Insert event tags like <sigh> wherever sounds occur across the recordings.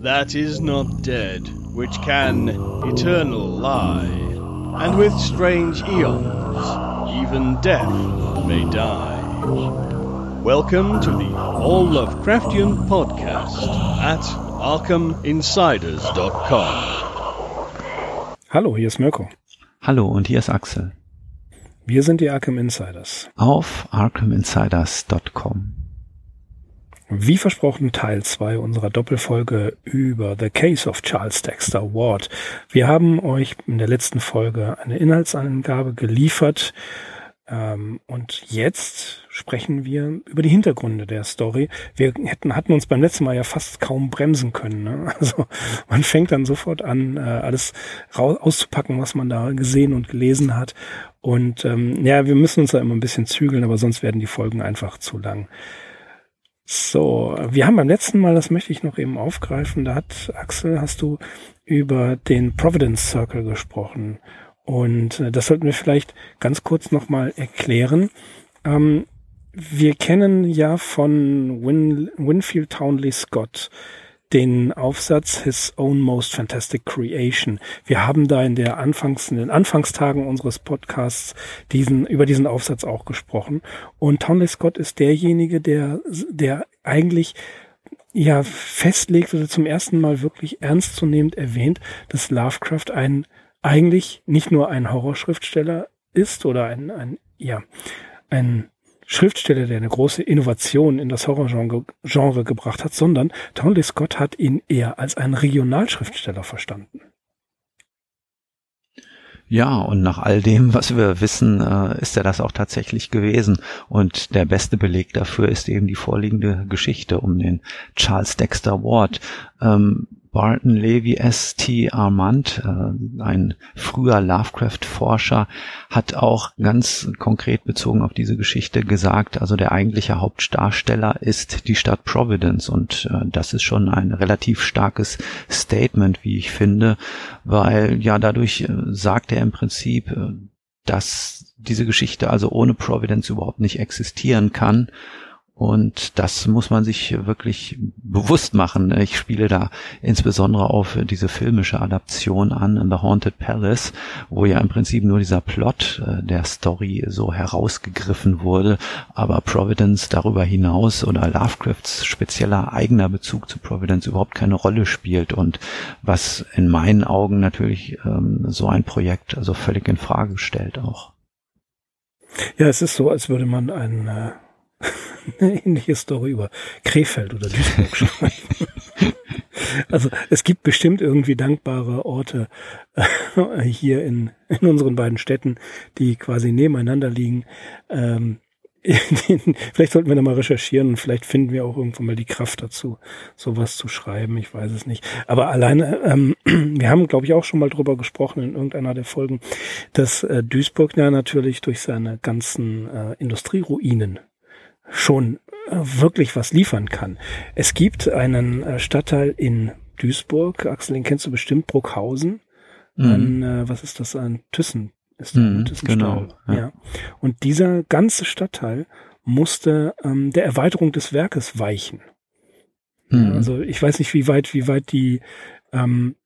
that is not dead, which can eternal lie, and with strange eons, even death may die. Welcome to the All Lovecraftian Podcast at ArkhamInsiders.com. Hallo, hier ist Mirko. Hallo und hier ist Axel. Wir sind die Arkham Insiders. Auf arkhaminsiders.com. Wie versprochen Teil 2 unserer Doppelfolge über The Case of Charles Dexter Ward. Wir haben euch in der letzten Folge eine Inhaltsangabe geliefert ähm, und jetzt sprechen wir über die Hintergründe der Story. Wir hätten, hatten uns beim letzten Mal ja fast kaum bremsen können. Ne? <laughs> Also man fängt dann sofort an, äh, alles raus, auszupacken, was man da gesehen und gelesen hat. Und ähm, ja, wir müssen uns da immer ein bisschen zügeln, aber sonst werden die Folgen einfach zu lang. So, wir haben beim letzten Mal, das möchte ich noch eben aufgreifen, da hat Axel, hast du über den Providence Circle gesprochen. Und äh, das sollten wir vielleicht ganz kurz nochmal erklären. Ähm, wir kennen ja von Win Winfield Townley Scott den Aufsatz His Own Most Fantastic Creation. Wir haben da in der Anfangs, in den Anfangstagen unseres Podcasts diesen, über diesen Aufsatz auch gesprochen. Und Townley Scott ist derjenige, der, der eigentlich ja festlegt oder zum ersten Mal wirklich ernstzunehmend erwähnt, dass Lovecraft ein eigentlich nicht nur ein Horrorschriftsteller ist oder ein, ein ja, ein Schriftsteller, der eine große Innovation in das Horrorgenre Genre gebracht hat, sondern Townley Scott hat ihn eher als einen Regionalschriftsteller verstanden. Ja, und nach all dem, was wir wissen, äh, ist er das auch tatsächlich gewesen. Und der beste Beleg dafür ist eben die vorliegende Geschichte um den Charles Dexter Ward. Ähm, Barton Levy S.T. Armand, äh, ein früher Lovecraft-Forscher, hat auch ganz konkret bezogen auf diese Geschichte gesagt, also der eigentliche Hauptdarsteller ist die Stadt Providence und äh, das ist schon ein relativ starkes Statement, wie ich finde, weil ja dadurch äh, sagt er im Prinzip, äh, dass diese Geschichte also ohne Providence überhaupt nicht existieren kann und das muss man sich wirklich bewusst machen. Ich spiele da insbesondere auf diese filmische Adaption an, The Haunted Palace, wo ja im Prinzip nur dieser Plot äh, der Story so herausgegriffen wurde, aber Providence darüber hinaus oder Lovecrafts spezieller eigener Bezug zu Providence überhaupt keine Rolle spielt und was in meinen Augen natürlich ähm, so ein Projekt also völlig in Frage stellt auch. Ja, es ist so, als würde man ein äh eine ähnliche Story über Krefeld oder Duisburg schreiben. Also es gibt bestimmt irgendwie dankbare Orte äh, hier in, in unseren beiden Städten, die quasi nebeneinander liegen. Ähm, <laughs> vielleicht sollten wir da mal recherchieren und vielleicht finden wir auch irgendwann mal die Kraft dazu, sowas zu schreiben. Ich weiß es nicht. Aber alleine, ähm, wir haben, glaube ich, auch schon mal drüber gesprochen in irgendeiner der Folgen, dass äh, Duisburg ja natürlich durch seine ganzen äh, Industrieruinen schon äh, wirklich was liefern kann. Es gibt einen äh, Stadtteil in Duisburg, Axel, den kennst du bestimmt, Bruckhausen. Mhm. An, äh, was ist das, an Thyssen ist mhm, genau. Ja. ja. Und dieser ganze Stadtteil musste ähm, der Erweiterung des Werkes weichen. Mhm. Also ich weiß nicht, wie weit, wie weit die ähm,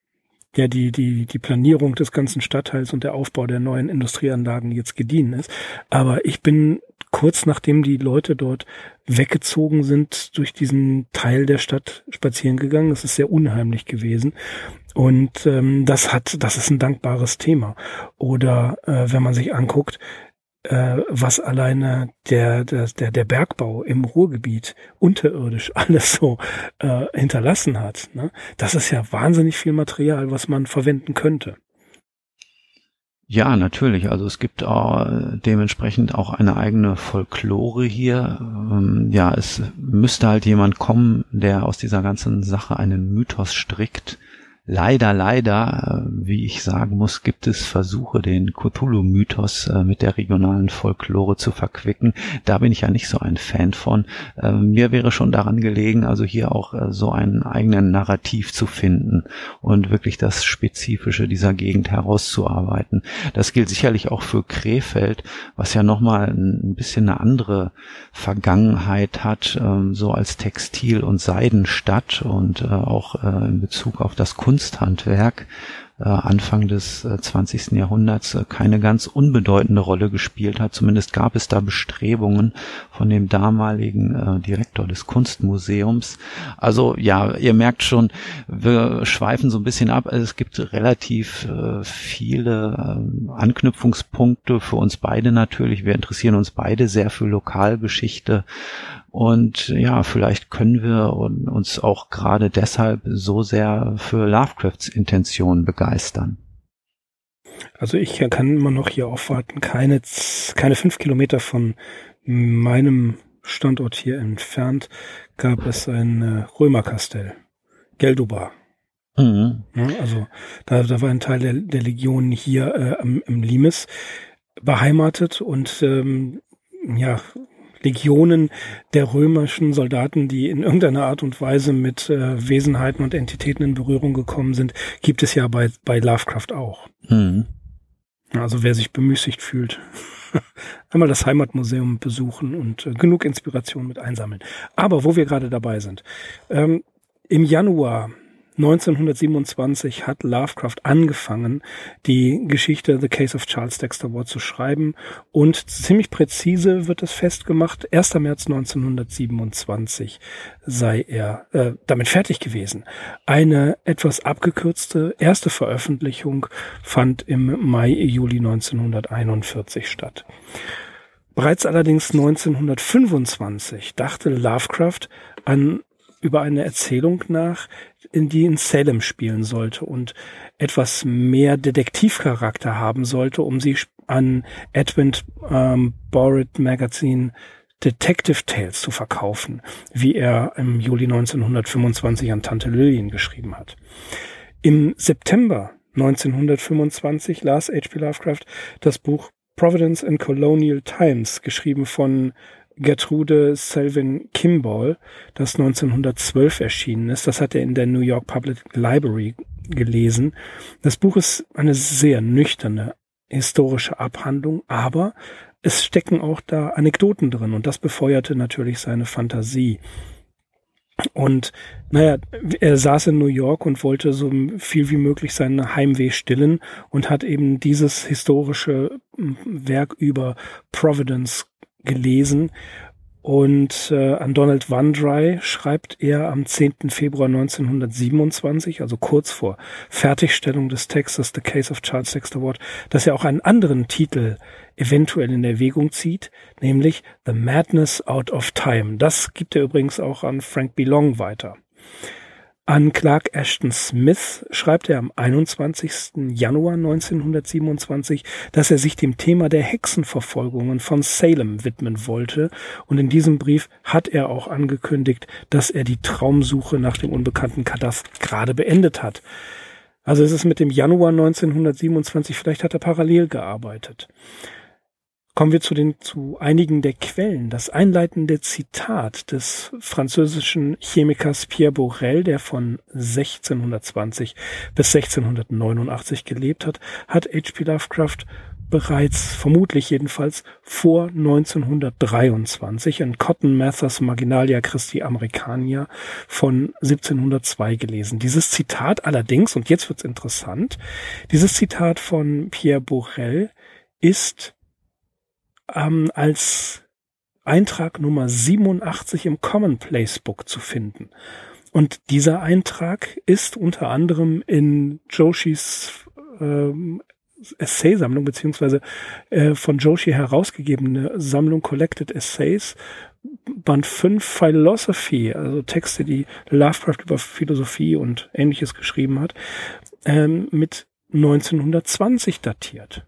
ja die, die, die Planierung des ganzen Stadtteils und der Aufbau der neuen Industrieanlagen jetzt gediehen ist. Aber ich bin kurz nachdem die Leute dort weggezogen sind, durch diesen Teil der Stadt spazieren gegangen. Das ist sehr unheimlich gewesen. Und ähm, das hat, das ist ein dankbares Thema. Oder äh, wenn man sich anguckt, äh, was alleine der, der, der, der Bergbau im Ruhrgebiet unterirdisch <laughs> alles so äh, hinterlassen hat. Ne? Das ist ja wahnsinnig viel Material, was man verwenden könnte. Ja, natürlich. Also es gibt äh, dementsprechend auch eine eigene Folklore hier. Ähm, ja, es müsste halt jemand kommen, der aus dieser ganzen Sache einen Mythos strickt, leider, leider, äh, wie ich sagen muss, gibt es Versuche, den Cthulhu-Mythos äh, mit der regionalen Folklore zu verquicken. Da bin ich ja nicht so ein Fan von. Äh, mir wäre schon daran gelegen, also hier auch so einen eigenen Narrativ zu finden und wirklich das Spezifische dieser Gegend herauszuarbeiten. Das gilt sicherlich auch für Krefeld, was ja nochmal ein bisschen eine andere Vergangenheit hat, ähm, so als Textil- und Seidenstadt und auch in Bezug auf das Kunst Kunsthandwerk äh, Anfang des äh, 20. Jahrhunderts äh, keine ganz unbedeutende Rolle gespielt hat. Zumindest gab es da Bestrebungen von dem damaligen äh, Direktor des Kunstmuseums. Also ja, ihr merkt schon, wir schweifen so ein bisschen ab. Es gibt relativ äh, viele äh, Anknüpfungspunkte für uns beide natürlich. Wir interessieren uns beide sehr für Lokalgeschichte und ja, vielleicht können wir uns auch gerade deshalb so sehr für Lovecrafts Intention begeistern. Also ich kann immer noch hier aufwarten, keine, keine fünf Kilometer von meinem Standort hier entfernt gab es ein äh, Römerkastell, Gelduba. Mhm. Also da, da war ein Teil der, der Legion hier äh, im, im Limes beheimatet und ähm, ja, Legionen der römischen Soldaten, die in irgendeiner Art und Weise mit äh, Wesenheiten und Entitäten in Berührung gekommen sind, gibt es ja bei, bei Lovecraft auch. Mhm. Also wer sich bemüßigt fühlt, <laughs> einmal das Heimatmuseum besuchen und äh, genug Inspiration mit einsammeln. Aber wo wir gerade dabei sind, ähm, im Januar 1927 hat Lovecraft angefangen, die Geschichte The Case of Charles Dexter Ward zu schreiben und ziemlich präzise wird es festgemacht, 1. März 1927 sei er äh, damit fertig gewesen. Eine etwas abgekürzte erste Veröffentlichung fand im Mai, Juli 1941 statt. Bereits allerdings 1925 dachte Lovecraft an über eine Erzählung nach, in die in Salem spielen sollte und etwas mehr Detektivcharakter haben sollte, um sie an Edwin ähm, Borrett Magazine Detective Tales zu verkaufen, wie er im Juli 1925 an Tante Lillian geschrieben hat. Im September 1925 las H.P. Lovecraft das Buch Providence in Colonial Times, geschrieben von Gertrude Selvin Kimball, das 1912 erschienen ist. Das hat er in der New York Public Library gelesen. Das Buch ist eine sehr nüchterne historische Abhandlung, aber es stecken auch da Anekdoten drin und das befeuerte natürlich seine Fantasie. Und naja, er saß in New York und wollte so viel wie möglich seinen Heimweh stillen und hat eben dieses historische Werk über Providence gelesen. Und äh, an Donald Wandry schreibt er am 10. Februar 1927, also kurz vor Fertigstellung des Textes The Case of Charles Dexter Ward, dass er auch einen anderen Titel eventuell in Erwägung zieht, nämlich The Madness Out of Time. Das gibt er übrigens auch an Frank Belong weiter. An Clark Ashton Smith schreibt er am 21. Januar 1927, dass er sich dem Thema der Hexenverfolgungen von Salem widmen wollte und in diesem Brief hat er auch angekündigt, dass er die Traumsuche nach dem unbekannten Kadast gerade beendet hat. Also es ist mit dem Januar 1927, vielleicht hat er parallel gearbeitet. Kommen wir zu den, zu einigen der Quellen. Das einleitende Zitat des französischen Chemikers Pierre Borel, der von 1620 bis 1689 gelebt hat, hat H.P. Lovecraft bereits, vermutlich jedenfalls, vor 1923 in Cotton Mathers Marginalia Christi Americania von 1702 gelesen. Dieses Zitat allerdings, und jetzt wird's interessant, dieses Zitat von Pierre Borel ist ähm, als Eintrag Nummer 87 im Commonplace Book zu finden. Und dieser Eintrag ist unter anderem in Joshis ähm, Essaysammlung beziehungsweise äh, von Joshi herausgegebene Sammlung Collected Essays, Band 5 Philosophy, also Texte, die Lovecraft über Philosophie und ähnliches geschrieben hat, ähm, mit 1920 datiert.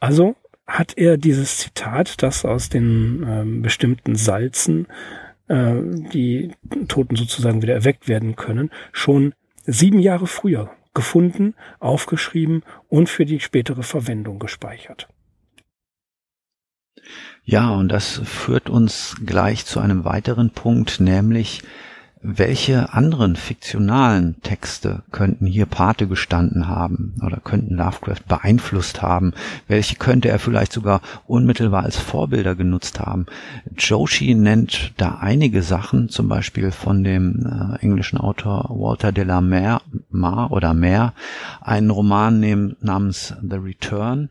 Also hat er dieses Zitat, das aus den ähm, bestimmten Salzen, äh, die Toten sozusagen wieder erweckt werden können, schon sieben Jahre früher gefunden, aufgeschrieben und für die spätere Verwendung gespeichert. Ja, und das führt uns gleich zu einem weiteren Punkt, nämlich welche anderen fiktionalen Texte könnten hier Pate gestanden haben oder könnten Lovecraft beeinflusst haben? Welche könnte er vielleicht sogar unmittelbar als Vorbilder genutzt haben? Joshi nennt da einige Sachen, zum Beispiel von dem äh, englischen Autor Walter de la Mare, Mar oder Mare, einen Roman namens The Return,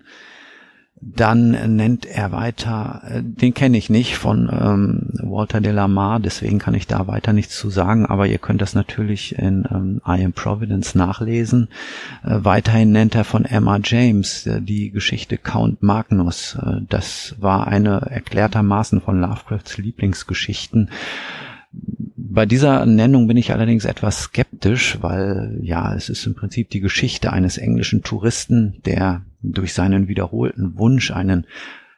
dann nennt er weiter, äh, den kenne ich nicht von ähm, Walter de la Mar, deswegen kann ich da weiter nichts zu sagen, aber ihr könnt das natürlich in ähm, I Am Providence nachlesen. Äh, weiterhin nennt er von Emma James äh, die Geschichte Count Magnus. Äh, das war eine erklärtermaßen von Lovecrafts Lieblingsgeschichten. Bei dieser Nennung bin ich allerdings etwas skeptisch, weil ja, es ist im Prinzip die Geschichte eines englischen Touristen, der durch seinen wiederholten Wunsch einen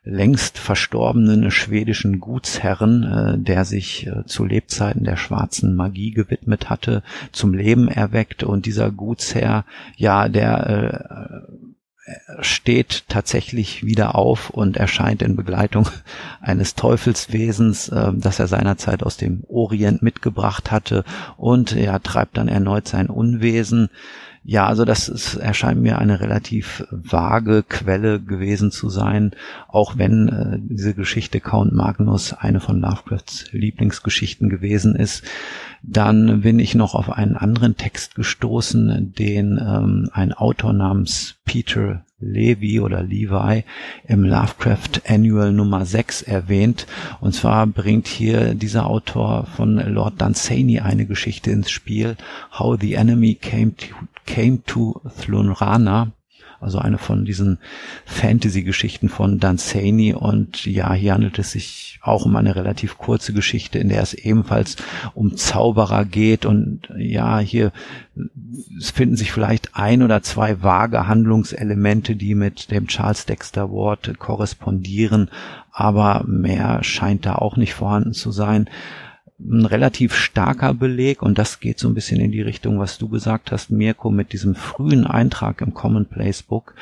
längst verstorbenen schwedischen Gutsherren, äh, der sich äh, zu Lebzeiten der schwarzen Magie gewidmet hatte, zum Leben erweckt und dieser Gutsherr, ja, der äh, steht tatsächlich wieder auf und erscheint in Begleitung <laughs> eines Teufelswesens, äh, das er seinerzeit aus dem Orient mitgebracht hatte und er treibt dann erneut sein Unwesen. Ja, also das ist, erscheint mir eine relativ vage Quelle gewesen zu sein, auch wenn äh, diese Geschichte Count Magnus eine von Lovecrafts Lieblingsgeschichten gewesen ist. Dann bin ich noch auf einen anderen Text gestoßen, den ähm, ein Autor namens Peter Levi oder Levi im Lovecraft Annual Nummer 6 erwähnt. Und zwar bringt hier dieser Autor von Lord Dunsany eine Geschichte ins Spiel, How the Enemy Came to, came to Thlunrana also eine von diesen Fantasy-Geschichten von Danzani. Und ja, hier handelt es sich auch um eine relativ kurze Geschichte, in der es ebenfalls um Zauberer geht. Und ja, hier finden sich vielleicht ein oder zwei vage Handlungselemente, die mit dem Charles Dexter Wort korrespondieren, aber mehr scheint da auch nicht vorhanden zu sein ein relativ starker Beleg und das geht so ein bisschen in die Richtung, was du gesagt hast, Mirko, mit diesem frühen Eintrag im Commonplace Book,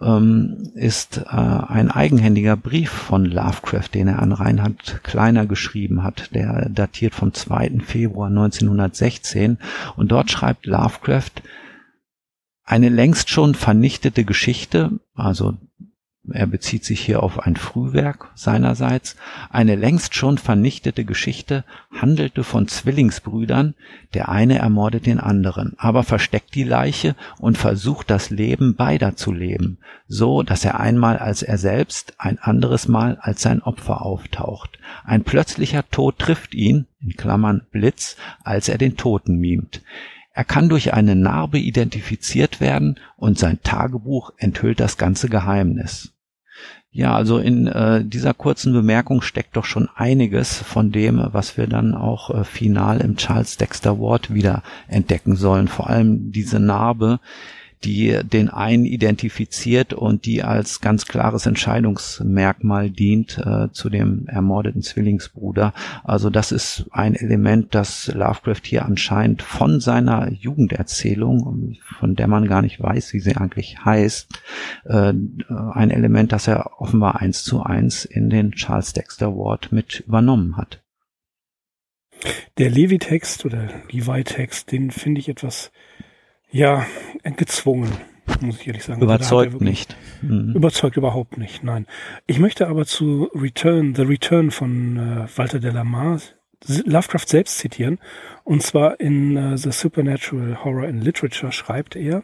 ähm, ist äh, ein eigenhändiger Brief von Lovecraft, den er an Reinhard Kleiner geschrieben hat, der datiert vom 2. Februar 1916 und dort schreibt Lovecraft, eine längst schon vernichtete Geschichte, also er bezieht sich hier auf ein Frühwerk seinerseits, eine längst schon vernichtete Geschichte handelte von Zwillingsbrüdern, der eine ermordet den anderen, aber versteckt die Leiche und versucht das Leben beider zu leben, so dass er einmal als er selbst, ein anderes Mal als sein Opfer auftaucht. Ein plötzlicher Tod trifft ihn, in Klammern Blitz, als er den Toten mimt. Er kann durch eine Narbe identifiziert werden und sein Tagebuch enthüllt das ganze Geheimnis. Ja, also in äh, dieser kurzen Bemerkung steckt doch schon einiges von dem, was wir dann auch äh, final im Charles Dexter Ward wieder entdecken sollen. Vor allem diese Narbe, die den einen identifiziert und die als ganz klares Entscheidungsmerkmal dient äh, zu dem ermordeten Zwillingsbruder. Also das ist ein Element, das Lovecraft hier anscheinend von seiner Jugenderzählung, von der man gar nicht weiß, wie sie eigentlich heißt, äh, ein Element, das er offenbar eins zu eins in den Charles Dexter Ward mit übernommen hat. Der Levi-Text oder Levi-Text, den finde ich etwas ja, gezwungen, muss ich ehrlich sagen. Also Überzeugt nicht. Mhm. Überzeugt überhaupt nicht, nein. Ich möchte aber zu Return, The Return von äh, Walter de la Mare Lovecraft selbst zitieren. Und zwar in uh, The Supernatural Horror in Literature schreibt er,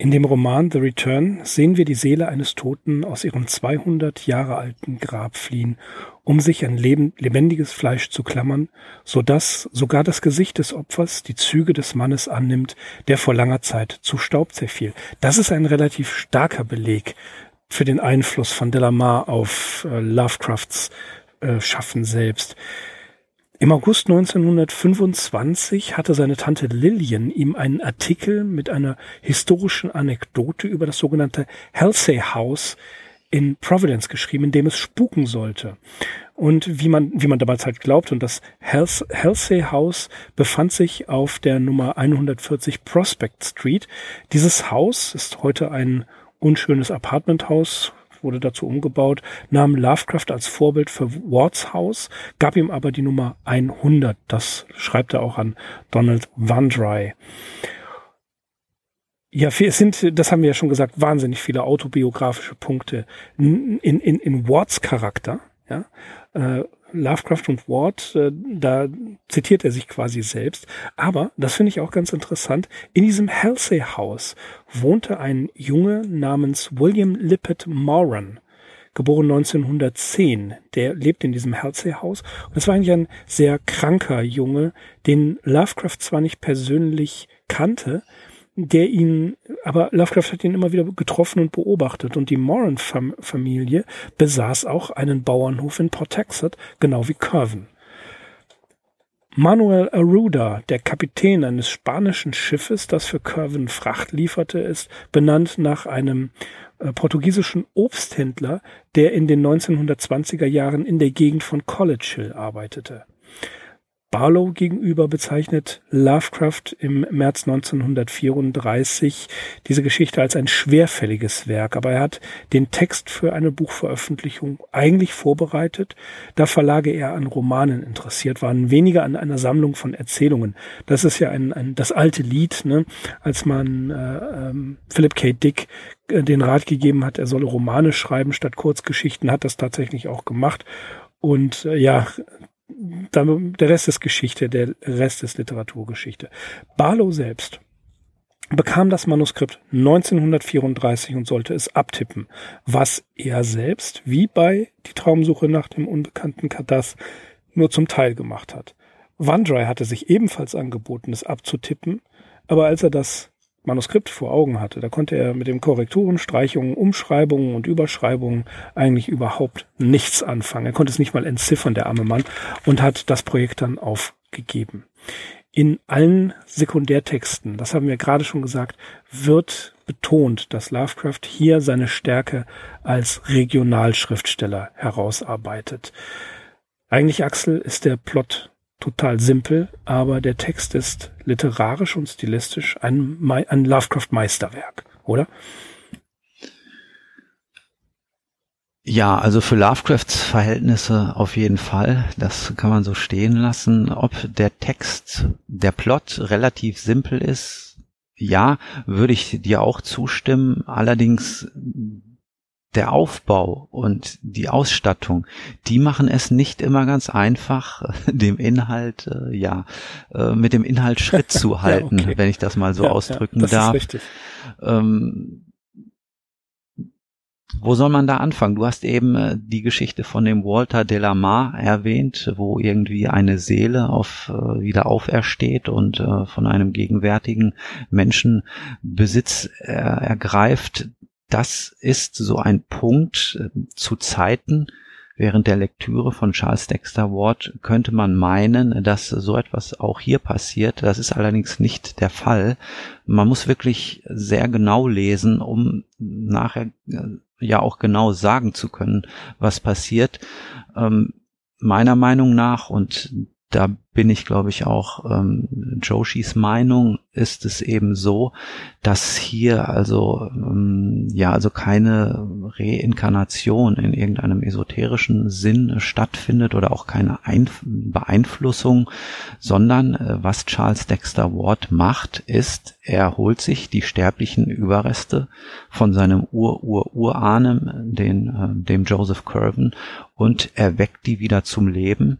in dem Roman The Return sehen wir die Seele eines Toten aus ihrem 200 Jahre alten Grab fliehen, um sich an leben, lebendiges Fleisch zu klammern, so dass sogar das Gesicht des Opfers die Züge des Mannes annimmt, der vor langer Zeit zu Staub zerfiel. Das ist ein relativ starker Beleg für den Einfluss von Delamar auf äh, Lovecrafts äh, Schaffen selbst. Im August 1925 hatte seine Tante Lillian ihm einen Artikel mit einer historischen Anekdote über das sogenannte Halsey House in Providence geschrieben, in dem es spuken sollte. Und wie man, wie man damals halt glaubt, und das Halsey House befand sich auf der Nummer 140 Prospect Street. Dieses Haus ist heute ein unschönes Apartmenthaus, wurde dazu umgebaut, nahm Lovecraft als Vorbild für Wards Haus, gab ihm aber die Nummer 100. Das schreibt er auch an Donald Vandry. Ja, es sind, das haben wir ja schon gesagt, wahnsinnig viele autobiografische Punkte in, in, in Wards Charakter. Ja, äh, Lovecraft und Ward, äh, da zitiert er sich quasi selbst. Aber, das finde ich auch ganz interessant, in diesem Halsey-Haus wohnte ein Junge namens William Lippet Moran, geboren 1910. Der lebt in diesem Halsey-Haus. Und es war eigentlich ein sehr kranker Junge, den Lovecraft zwar nicht persönlich kannte, der ihn, aber Lovecraft hat ihn immer wieder getroffen und beobachtet und die Moran-Familie besaß auch einen Bauernhof in Port genau wie Curven. Manuel Aruda, der Kapitän eines spanischen Schiffes, das für Curven Fracht lieferte, ist benannt nach einem äh, portugiesischen Obsthändler, der in den 1920er Jahren in der Gegend von College Hill arbeitete. Barlow gegenüber bezeichnet Lovecraft im März 1934 diese Geschichte als ein schwerfälliges Werk, aber er hat den Text für eine Buchveröffentlichung eigentlich vorbereitet, da Verlage eher an Romanen interessiert waren, weniger an einer Sammlung von Erzählungen. Das ist ja ein, ein das alte Lied, ne? als man äh, ähm, Philip K. Dick äh, den Rat gegeben hat, er solle Romane schreiben statt Kurzgeschichten, hat das tatsächlich auch gemacht. Und äh, ja, der Rest ist Geschichte, der Rest ist Literaturgeschichte. Barlow selbst bekam das Manuskript 1934 und sollte es abtippen, was er selbst, wie bei Die Traumsuche nach dem unbekannten Kadas, nur zum Teil gemacht hat. Vandry hatte sich ebenfalls angeboten, es abzutippen, aber als er das Manuskript vor Augen hatte. Da konnte er mit den Korrekturen, Streichungen, Umschreibungen und Überschreibungen eigentlich überhaupt nichts anfangen. Er konnte es nicht mal entziffern, der arme Mann, und hat das Projekt dann aufgegeben. In allen Sekundärtexten, das haben wir gerade schon gesagt, wird betont, dass Lovecraft hier seine Stärke als Regionalschriftsteller herausarbeitet. Eigentlich, Axel, ist der Plot total simpel, aber der Text ist literarisch und stilistisch ein, ein Lovecraft-Meisterwerk, oder? Ja, also für Lovecrafts Verhältnisse auf jeden Fall. Das kann man so stehen lassen. Ob der Text, der Plot relativ simpel ist, ja, würde ich dir auch zustimmen. Allerdings der Aufbau und die Ausstattung, die machen es nicht immer ganz einfach, <laughs> dem Inhalt, äh, ja, äh, mit dem Inhalt Schritt <laughs> zu halten, ja, okay. wenn ich das mal so ja, ausdrücken ja, darf. Ähm, wo soll man da anfangen? Du hast eben äh, die Geschichte von dem Walter Delamar erwähnt, wo irgendwie eine Seele auf äh, wieder aufersteht und äh, von einem gegenwärtigen Menschen Besitz äh, ergreift das ist so ein Punkt äh, zu Zeiten, während der Lektüre von Charles Dexter Ward könnte man meinen, dass so etwas auch hier passiert. Das ist allerdings nicht der Fall. Man muss wirklich sehr genau lesen, um nachher äh, ja auch genau sagen zu können, was passiert. Ähm, meiner Meinung nach, und da bin ich, glaube ich, auch ähm, Joshis Meinung, ist es eben so, dass hier also ähm, ja also keine Reinkarnation in irgendeinem esoterischen Sinn stattfindet oder auch keine Einf Beeinflussung, sondern äh, was Charles Dexter Ward macht, ist, er holt sich die sterblichen Überreste von seinem Ur-Ur-Urahnen, äh, dem Joseph Curven, und erweckt die wieder zum Leben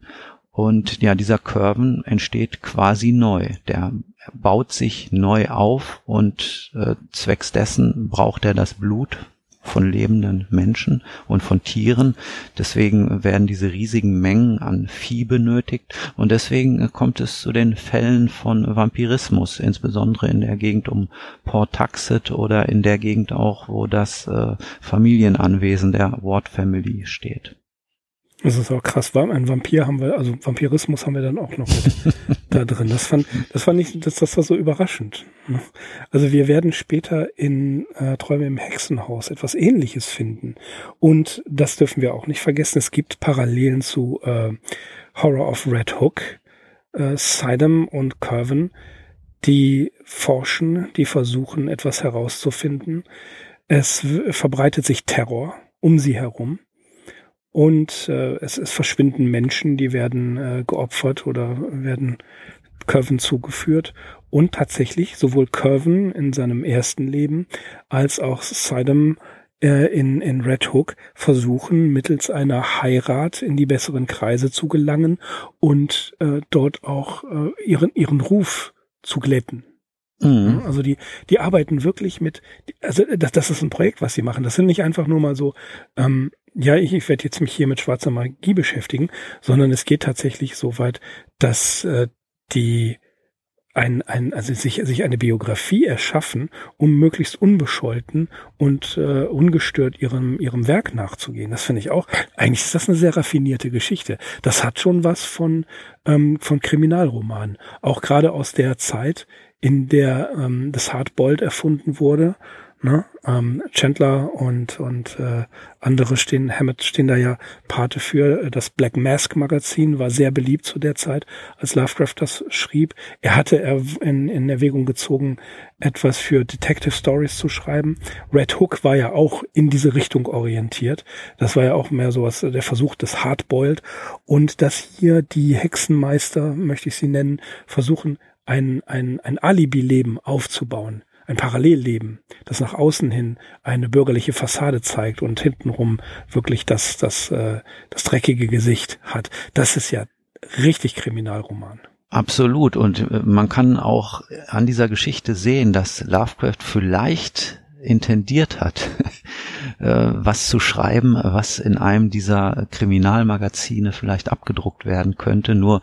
und ja, dieser Curven entsteht quasi neu. Der baut sich neu auf und äh, zwecks dessen braucht er das Blut von lebenden Menschen und von Tieren. Deswegen werden diese riesigen Mengen an Vieh benötigt und deswegen kommt es zu den Fällen von Vampirismus, insbesondere in der Gegend um Port Taxet oder in der Gegend auch, wo das äh, Familienanwesen der Ward Family steht. Das ist auch krass. Ein Vampir haben wir, also Vampirismus haben wir dann auch noch mit <laughs> da drin. Das fand, das fand ich, das, das war so überraschend. Ne? Also wir werden später in äh, Träume im Hexenhaus etwas ähnliches finden. Und das dürfen wir auch nicht vergessen. Es gibt Parallelen zu äh, Horror of Red Hook, äh, Sidem und Curven, die forschen, die versuchen, etwas herauszufinden. Es verbreitet sich Terror um sie herum und äh, es, es verschwinden Menschen, die werden äh, geopfert oder werden Curven zugeführt. Und tatsächlich sowohl Curven in seinem ersten Leben als auch Sidem äh, in, in Red Hook versuchen, mittels einer Heirat in die besseren Kreise zu gelangen und äh, dort auch äh, ihren, ihren Ruf zu glätten. Mhm. Also die, die arbeiten wirklich mit, also das, das ist ein Projekt, was sie machen. Das sind nicht einfach nur mal so, ähm, ja, ich, ich werde jetzt mich hier mit schwarzer Magie beschäftigen, sondern es geht tatsächlich so weit, dass äh, die ein, ein, also sich, sich eine Biografie erschaffen, um möglichst unbescholten und äh, ungestört ihrem, ihrem Werk nachzugehen. Das finde ich auch. Eigentlich ist das eine sehr raffinierte Geschichte. Das hat schon was von, ähm, von Kriminalromanen. Auch gerade aus der Zeit, in der ähm, das Hardboiled erfunden wurde. Ne? Ähm, Chandler und, und äh, andere stehen, Hammett stehen da ja Pate für. Das Black Mask Magazin war sehr beliebt zu der Zeit, als Lovecraft das schrieb. Er hatte in, in Erwägung gezogen, etwas für Detective Stories zu schreiben. Red Hook war ja auch in diese Richtung orientiert. Das war ja auch mehr so was, der Versuch des Hardboiled. Und dass hier die Hexenmeister, möchte ich sie nennen, versuchen, ein, ein, ein Alibi-Leben aufzubauen, ein Parallelleben, das nach außen hin eine bürgerliche Fassade zeigt und hintenrum wirklich das, das, äh, das dreckige Gesicht hat. Das ist ja richtig Kriminalroman. Absolut. Und äh, man kann auch an dieser Geschichte sehen, dass Lovecraft vielleicht intendiert hat, <laughs> äh, was zu schreiben, was in einem dieser Kriminalmagazine vielleicht abgedruckt werden könnte. Nur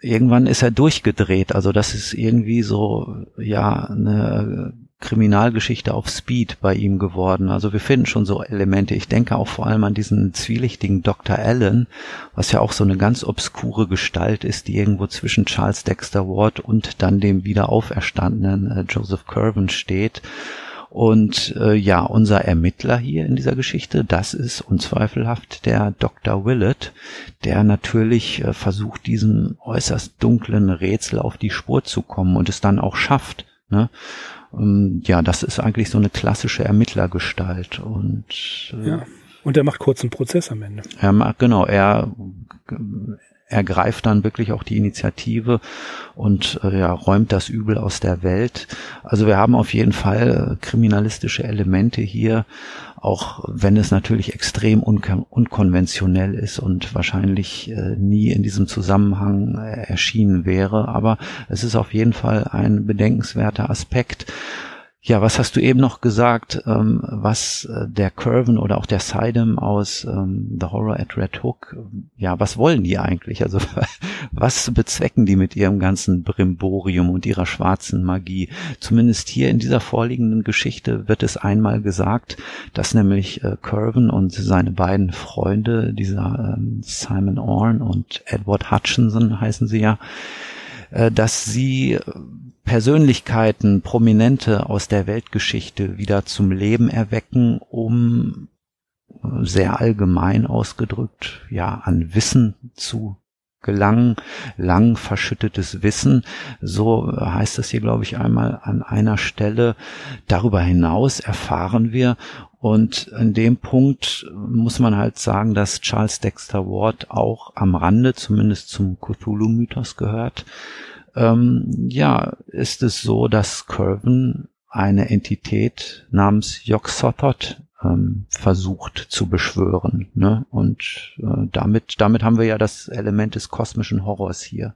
irgendwann ist er durchgedreht. Also das ist irgendwie so, ja, eine Kriminalgeschichte auf Speed bei ihm geworden. Also wir finden schon so Elemente. Ich denke auch vor allem an diesen zwielichtigen Dr. Allen, was ja auch so eine ganz obskure Gestalt ist, die irgendwo zwischen Charles Dexter Ward und dann dem wieder auferstandenen äh, Joseph Curven steht. Und äh, ja, unser Ermittler hier in dieser Geschichte, das ist unzweifelhaft der Dr. Willett, der natürlich äh, versucht, diesem äußerst dunklen Rätsel auf die Spur zu kommen und es dann auch schafft. Ne? Ähm, ja, das ist eigentlich so eine klassische Ermittlergestalt. Und äh, ja. Und er macht kurzen Prozess am Ende. Er macht, genau, er ergreift dann wirklich auch die Initiative und äh, ja, räumt das Übel aus der Welt. Also wir haben auf jeden Fall äh, kriminalistische Elemente hier, auch wenn es natürlich extrem unkon unkonventionell ist und wahrscheinlich äh, nie in diesem Zusammenhang äh, erschienen wäre. Aber es ist auf jeden Fall ein bedenkenswerter Aspekt. Ja, was hast du eben noch gesagt, ähm, was äh, der Curven oder auch der Sidem aus ähm, The Horror at Red Hook, ja, was wollen die eigentlich? Also <laughs> was bezwecken die mit ihrem ganzen Brimborium und ihrer schwarzen Magie? Zumindest hier in dieser vorliegenden Geschichte wird es einmal gesagt, dass nämlich äh, Curven und seine beiden Freunde, dieser ähm, Simon Orn und Edward Hutchinson heißen sie ja, äh, dass sie Persönlichkeiten, Prominente aus der Weltgeschichte wieder zum Leben erwecken, um äh, sehr allgemein ausgedrückt, ja, an Wissen zu gelangen, lang verschüttetes Wissen. So heißt es hier, glaube ich, einmal an einer Stelle. Darüber hinaus erfahren wir und in dem Punkt muss man halt sagen, dass Charles Dexter Ward auch am Rande, zumindest zum Cthulhu-Mythos gehört ähm, ja, ist es so, dass Curven eine Entität namens Yog-Sothoth ähm, versucht zu beschwören. Ne? Und äh, damit, damit haben wir ja das Element des kosmischen Horrors hier.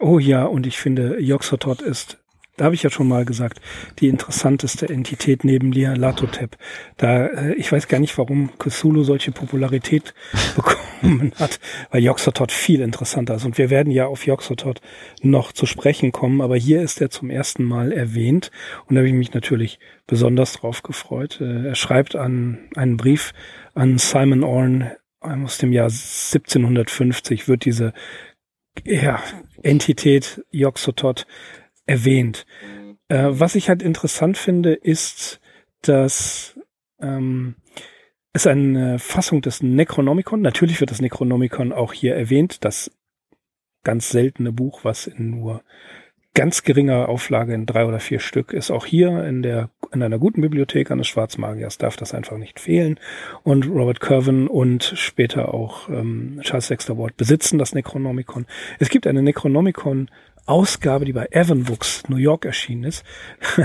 Oh ja, und ich finde, Yog-Sothoth ist da habe ich ja schon mal gesagt, die interessanteste Entität neben Latotep. Da, äh, ich weiß gar nicht, warum Cthulhu solche Popularität <laughs> bekommen hat, weil Yoxotot viel interessanter ist. Und wir werden ja auf Yoxotot noch zu sprechen kommen, aber hier ist er zum ersten Mal erwähnt und da habe ich mich natürlich besonders drauf gefreut. Äh, er schreibt an einen Brief an Simon Orn aus dem Jahr 1750 wird diese ja, Entität Yoxotot erwähnt. Äh, was ich halt interessant finde, ist, dass ähm, es eine Fassung des Necronomicon, natürlich wird das Necronomicon auch hier erwähnt, das ganz seltene Buch, was in nur ganz geringer Auflage in drei oder vier Stück ist auch hier in der in einer guten Bibliothek eines Schwarzmagiers darf das einfach nicht fehlen. Und Robert Curwen und später auch ähm, Charles Dexter Ward besitzen das Necronomicon. Es gibt eine Necronomicon Ausgabe, die bei Evan Books New York erschienen ist, uh,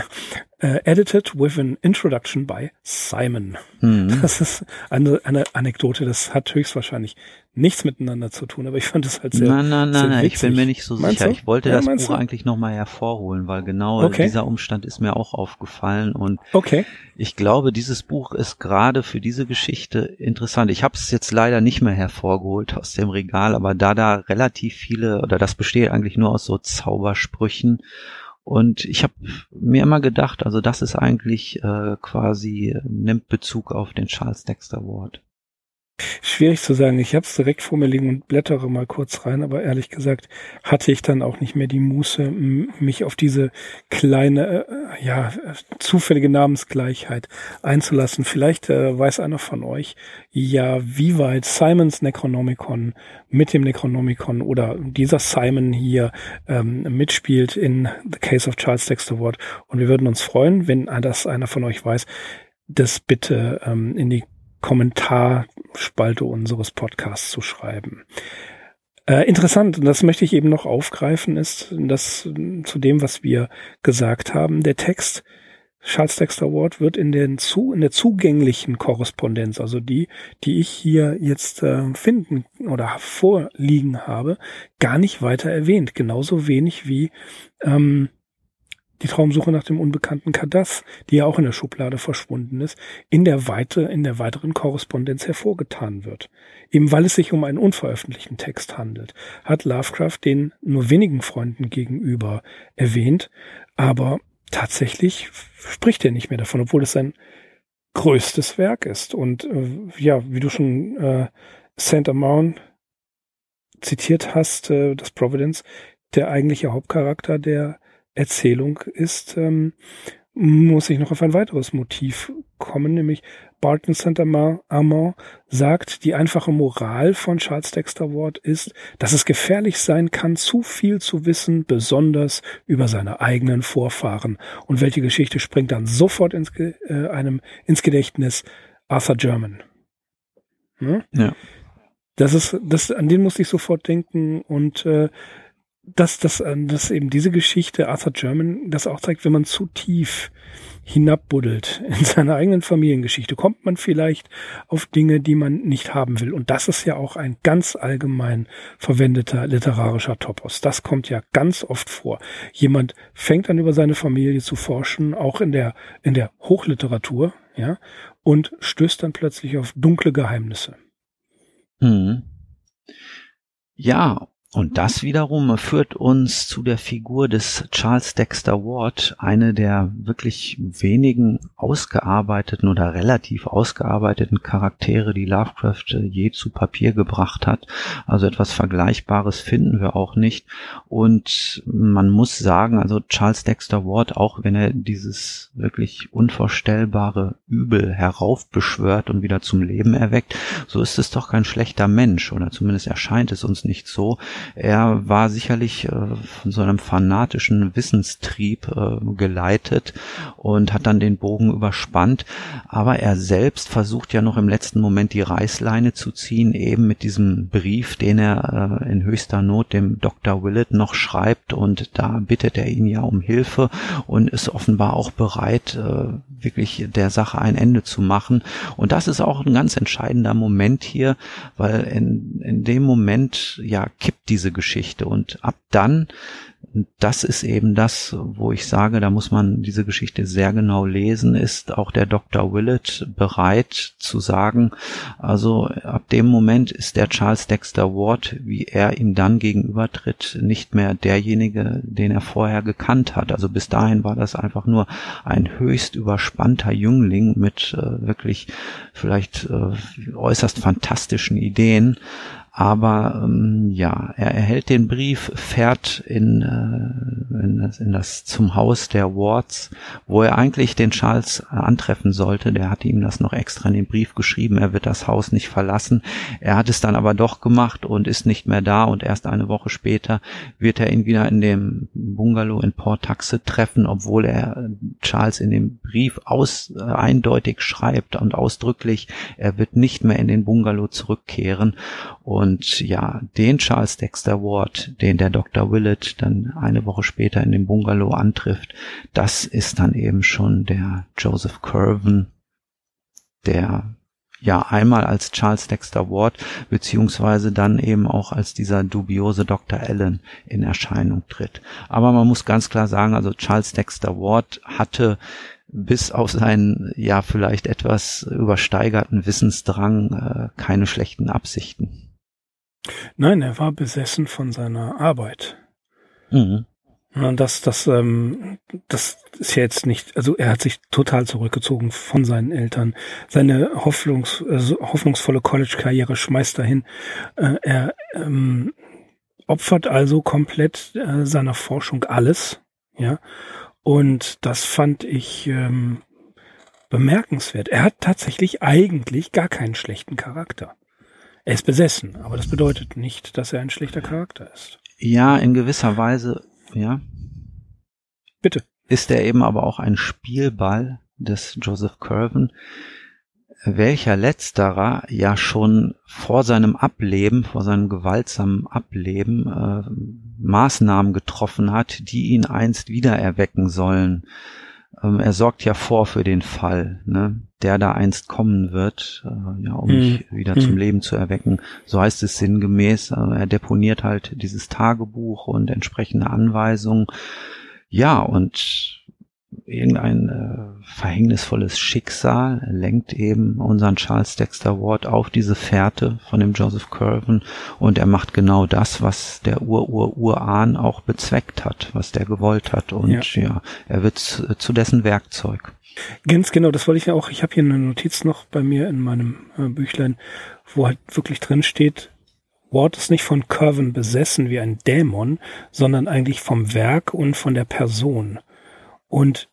<laughs> edited with an introduction by Simon. Mhm. Das ist eine, eine Anekdote, das hat höchstwahrscheinlich nichts miteinander zu tun, aber ich fand es halt sehr Nein, nein, nein, nein ich bin mir nicht so meinst sicher. Du? Ich wollte ja, das Buch du? eigentlich nochmal hervorholen, weil genau okay. dieser Umstand ist mir auch aufgefallen und okay. ich glaube, dieses Buch ist gerade für diese Geschichte interessant. Ich habe es jetzt leider nicht mehr hervorgeholt aus dem Regal, aber da da relativ viele, oder das besteht eigentlich nur aus so Zaubersprüchen und ich habe mir immer gedacht, also das ist eigentlich äh, quasi, nimmt Bezug auf den Charles Dexter Ward. Schwierig zu sagen. Ich habe es direkt vor mir liegen und blättere mal kurz rein, aber ehrlich gesagt hatte ich dann auch nicht mehr die Muße, mich auf diese kleine, äh, ja, zufällige Namensgleichheit einzulassen. Vielleicht äh, weiß einer von euch ja, wie weit Simons Necronomicon mit dem Necronomicon oder dieser Simon hier ähm, mitspielt in The Case of Charles Dexter Ward. Und wir würden uns freuen, wenn das einer von euch weiß, das bitte ähm, in die Kommentarspalte unseres Podcasts zu schreiben. Äh, interessant, und das möchte ich eben noch aufgreifen, ist, dass zu dem, was wir gesagt haben, der Text Charles Dexter Ward wird in, den zu, in der zugänglichen Korrespondenz, also die, die ich hier jetzt äh, finden oder vorliegen habe, gar nicht weiter erwähnt. Genauso wenig wie ähm, die Traumsuche nach dem unbekannten Kadass, die ja auch in der Schublade verschwunden ist, in der Weite, in der weiteren Korrespondenz hervorgetan wird. Eben weil es sich um einen unveröffentlichten Text handelt, hat Lovecraft den nur wenigen Freunden gegenüber erwähnt, aber tatsächlich spricht er nicht mehr davon, obwohl es sein größtes Werk ist. Und äh, ja, wie du schon äh, Saint Amand zitiert hast, äh, das Providence, der eigentliche Hauptcharakter der Erzählung ist, ähm, muss ich noch auf ein weiteres Motiv kommen, nämlich Barton St. Amand sagt, die einfache Moral von Charles Dexter Ward ist, dass es gefährlich sein kann, zu viel zu wissen, besonders über seine eigenen Vorfahren. Und welche Geschichte springt dann sofort ins, äh, einem ins Gedächtnis? Arthur German. Hm? Ja. Das ist, das, an den musste ich sofort denken und äh, dass, dass, äh, dass eben diese Geschichte Arthur German das auch zeigt, wenn man zu tief hinabbuddelt <laughs> in seiner eigenen Familiengeschichte, kommt man vielleicht auf Dinge, die man nicht haben will. Und das ist ja auch ein ganz allgemein verwendeter literarischer Topos. Das kommt ja ganz oft vor. Jemand fängt an über seine Familie zu forschen, auch in der, in der Hochliteratur, ja, und stößt dann plötzlich auf dunkle Geheimnisse. Mhm. Ja, und das wiederum führt uns zu der Figur des Charles Dexter Ward, eine der wirklich wenigen ausgearbeiteten oder relativ ausgearbeiteten Charaktere, die Lovecraft je zu Papier gebracht hat. Also etwas Vergleichbares finden wir auch nicht. Und man muss sagen, also Charles Dexter Ward, auch wenn er dieses wirklich unvorstellbare Übel heraufbeschwört und wieder zum Leben erweckt, so ist es doch kein schlechter Mensch oder zumindest erscheint es uns nicht so. Er war sicherlich äh, von so einem fanatischen Wissenstrieb äh, geleitet und hat dann den Bogen überspannt. Aber er selbst versucht ja noch im letzten Moment die Reißleine zu ziehen, eben mit diesem Brief, den er äh, in höchster Not dem Dr. Willett noch schreibt. Und da bittet er ihn ja um Hilfe und ist offenbar auch bereit, äh, wirklich der Sache ein Ende zu machen. Und das ist auch ein ganz entscheidender Moment hier, weil in, in dem Moment ja kippt die diese Geschichte. Und ab dann das ist eben das, wo ich sage, da muss man diese Geschichte sehr genau lesen, ist auch der Dr. Willett bereit zu sagen, also ab dem Moment ist der Charles Dexter Ward, wie er ihm dann gegenübertritt, nicht mehr derjenige, den er vorher gekannt hat. Also bis dahin war das einfach nur ein höchst überspannter Jüngling mit äh, wirklich vielleicht äh, äußerst fantastischen Ideen. Aber ähm, ja, er erhält den Brief, fährt in, äh, in, das, in das zum Haus der Wards, wo er eigentlich den Charles antreffen sollte. Der hatte ihm das noch extra in den Brief geschrieben. Er wird das Haus nicht verlassen. Er hat es dann aber doch gemacht und ist nicht mehr da. Und erst eine Woche später wird er ihn wieder in dem Bungalow in Port Taxe treffen, obwohl er Charles in dem Brief aus äh, eindeutig schreibt und ausdrücklich, er wird nicht mehr in den Bungalow zurückkehren. Und ja, den Charles Dexter Ward, den der Dr. Willett dann eine Woche später in dem Bungalow antrifft, das ist dann eben schon der Joseph Curven, der ja einmal als Charles Dexter Ward beziehungsweise dann eben auch als dieser dubiose Dr. Allen in Erscheinung tritt. Aber man muss ganz klar sagen, also Charles Dexter Ward hatte bis auf seinen ja vielleicht etwas übersteigerten Wissensdrang äh, keine schlechten Absichten. Nein, er war besessen von seiner Arbeit. Mhm. Und das, das, ähm, das ist ja jetzt nicht, also er hat sich total zurückgezogen von seinen Eltern. Seine Hoffnungs, also hoffnungsvolle College-Karriere schmeißt dahin. Äh, er ähm, opfert also komplett äh, seiner Forschung alles, ja. Und das fand ich ähm, bemerkenswert. Er hat tatsächlich eigentlich gar keinen schlechten Charakter. Er ist besessen, aber das bedeutet nicht, dass er ein schlechter Charakter ist. Ja, in gewisser Weise, ja. Bitte. Ist er eben aber auch ein Spielball des Joseph Curven, welcher letzterer ja schon vor seinem Ableben, vor seinem gewaltsamen Ableben äh, Maßnahmen getroffen hat, die ihn einst wieder erwecken sollen er sorgt ja vor für den Fall, ne, der da einst kommen wird, äh, ja, um hm. mich wieder hm. zum Leben zu erwecken. So heißt es sinngemäß. Äh, er deponiert halt dieses Tagebuch und entsprechende Anweisungen. Ja, und irgendein äh, verhängnisvolles Schicksal lenkt eben unseren Charles Dexter Ward auf diese Fährte von dem Joseph Curven und er macht genau das, was der Ur-Ur-Urahn auch bezweckt hat, was der gewollt hat und ja, ja er wird zu, zu dessen Werkzeug. Ganz genau, das wollte ich ja auch. Ich habe hier eine Notiz noch bei mir in meinem äh, Büchlein, wo halt wirklich drin steht, Ward ist nicht von Curven besessen wie ein Dämon, sondern eigentlich vom Werk und von der Person. Und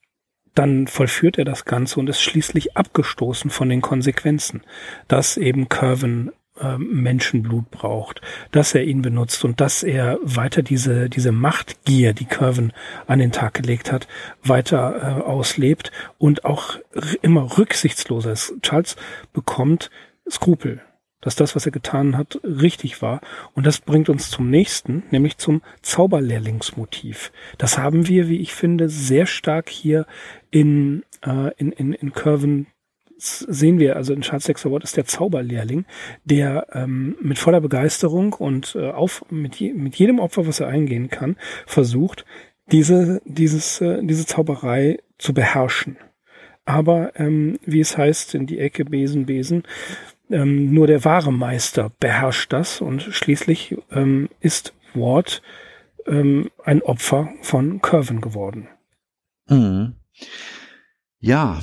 dann vollführt er das Ganze und ist schließlich abgestoßen von den Konsequenzen, dass eben Curven äh, Menschenblut braucht, dass er ihn benutzt und dass er weiter diese, diese Machtgier, die Curven an den Tag gelegt hat, weiter äh, auslebt und auch immer rücksichtsloser ist. Charles bekommt Skrupel dass das, was er getan hat, richtig war. Und das bringt uns zum nächsten, nämlich zum Zauberlehrlingsmotiv. Das haben wir, wie ich finde, sehr stark hier in, äh, in, in, in Curven sehen wir, also in Charles Dexter Ward ist der Zauberlehrling, der ähm, mit voller Begeisterung und äh, auf, mit, je, mit jedem Opfer, was er eingehen kann, versucht, diese, dieses, äh, diese Zauberei zu beherrschen. Aber ähm, wie es heißt, in die Ecke Besen, Besen, ähm, nur der wahre Meister beherrscht das und schließlich ähm, ist Ward ähm, ein Opfer von Curven geworden. Mhm. Ja,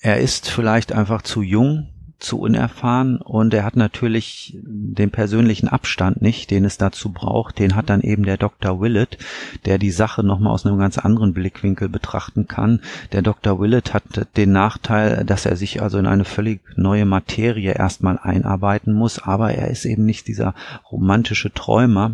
er ist vielleicht einfach zu jung, zu unerfahren und er hat natürlich den persönlichen Abstand nicht, den es dazu braucht. Den hat dann eben der Dr. Willett, der die Sache nochmal aus einem ganz anderen Blickwinkel betrachten kann. Der Dr. Willett hat den Nachteil, dass er sich also in eine völlig neue Materie erstmal einarbeiten muss, aber er ist eben nicht dieser romantische Träumer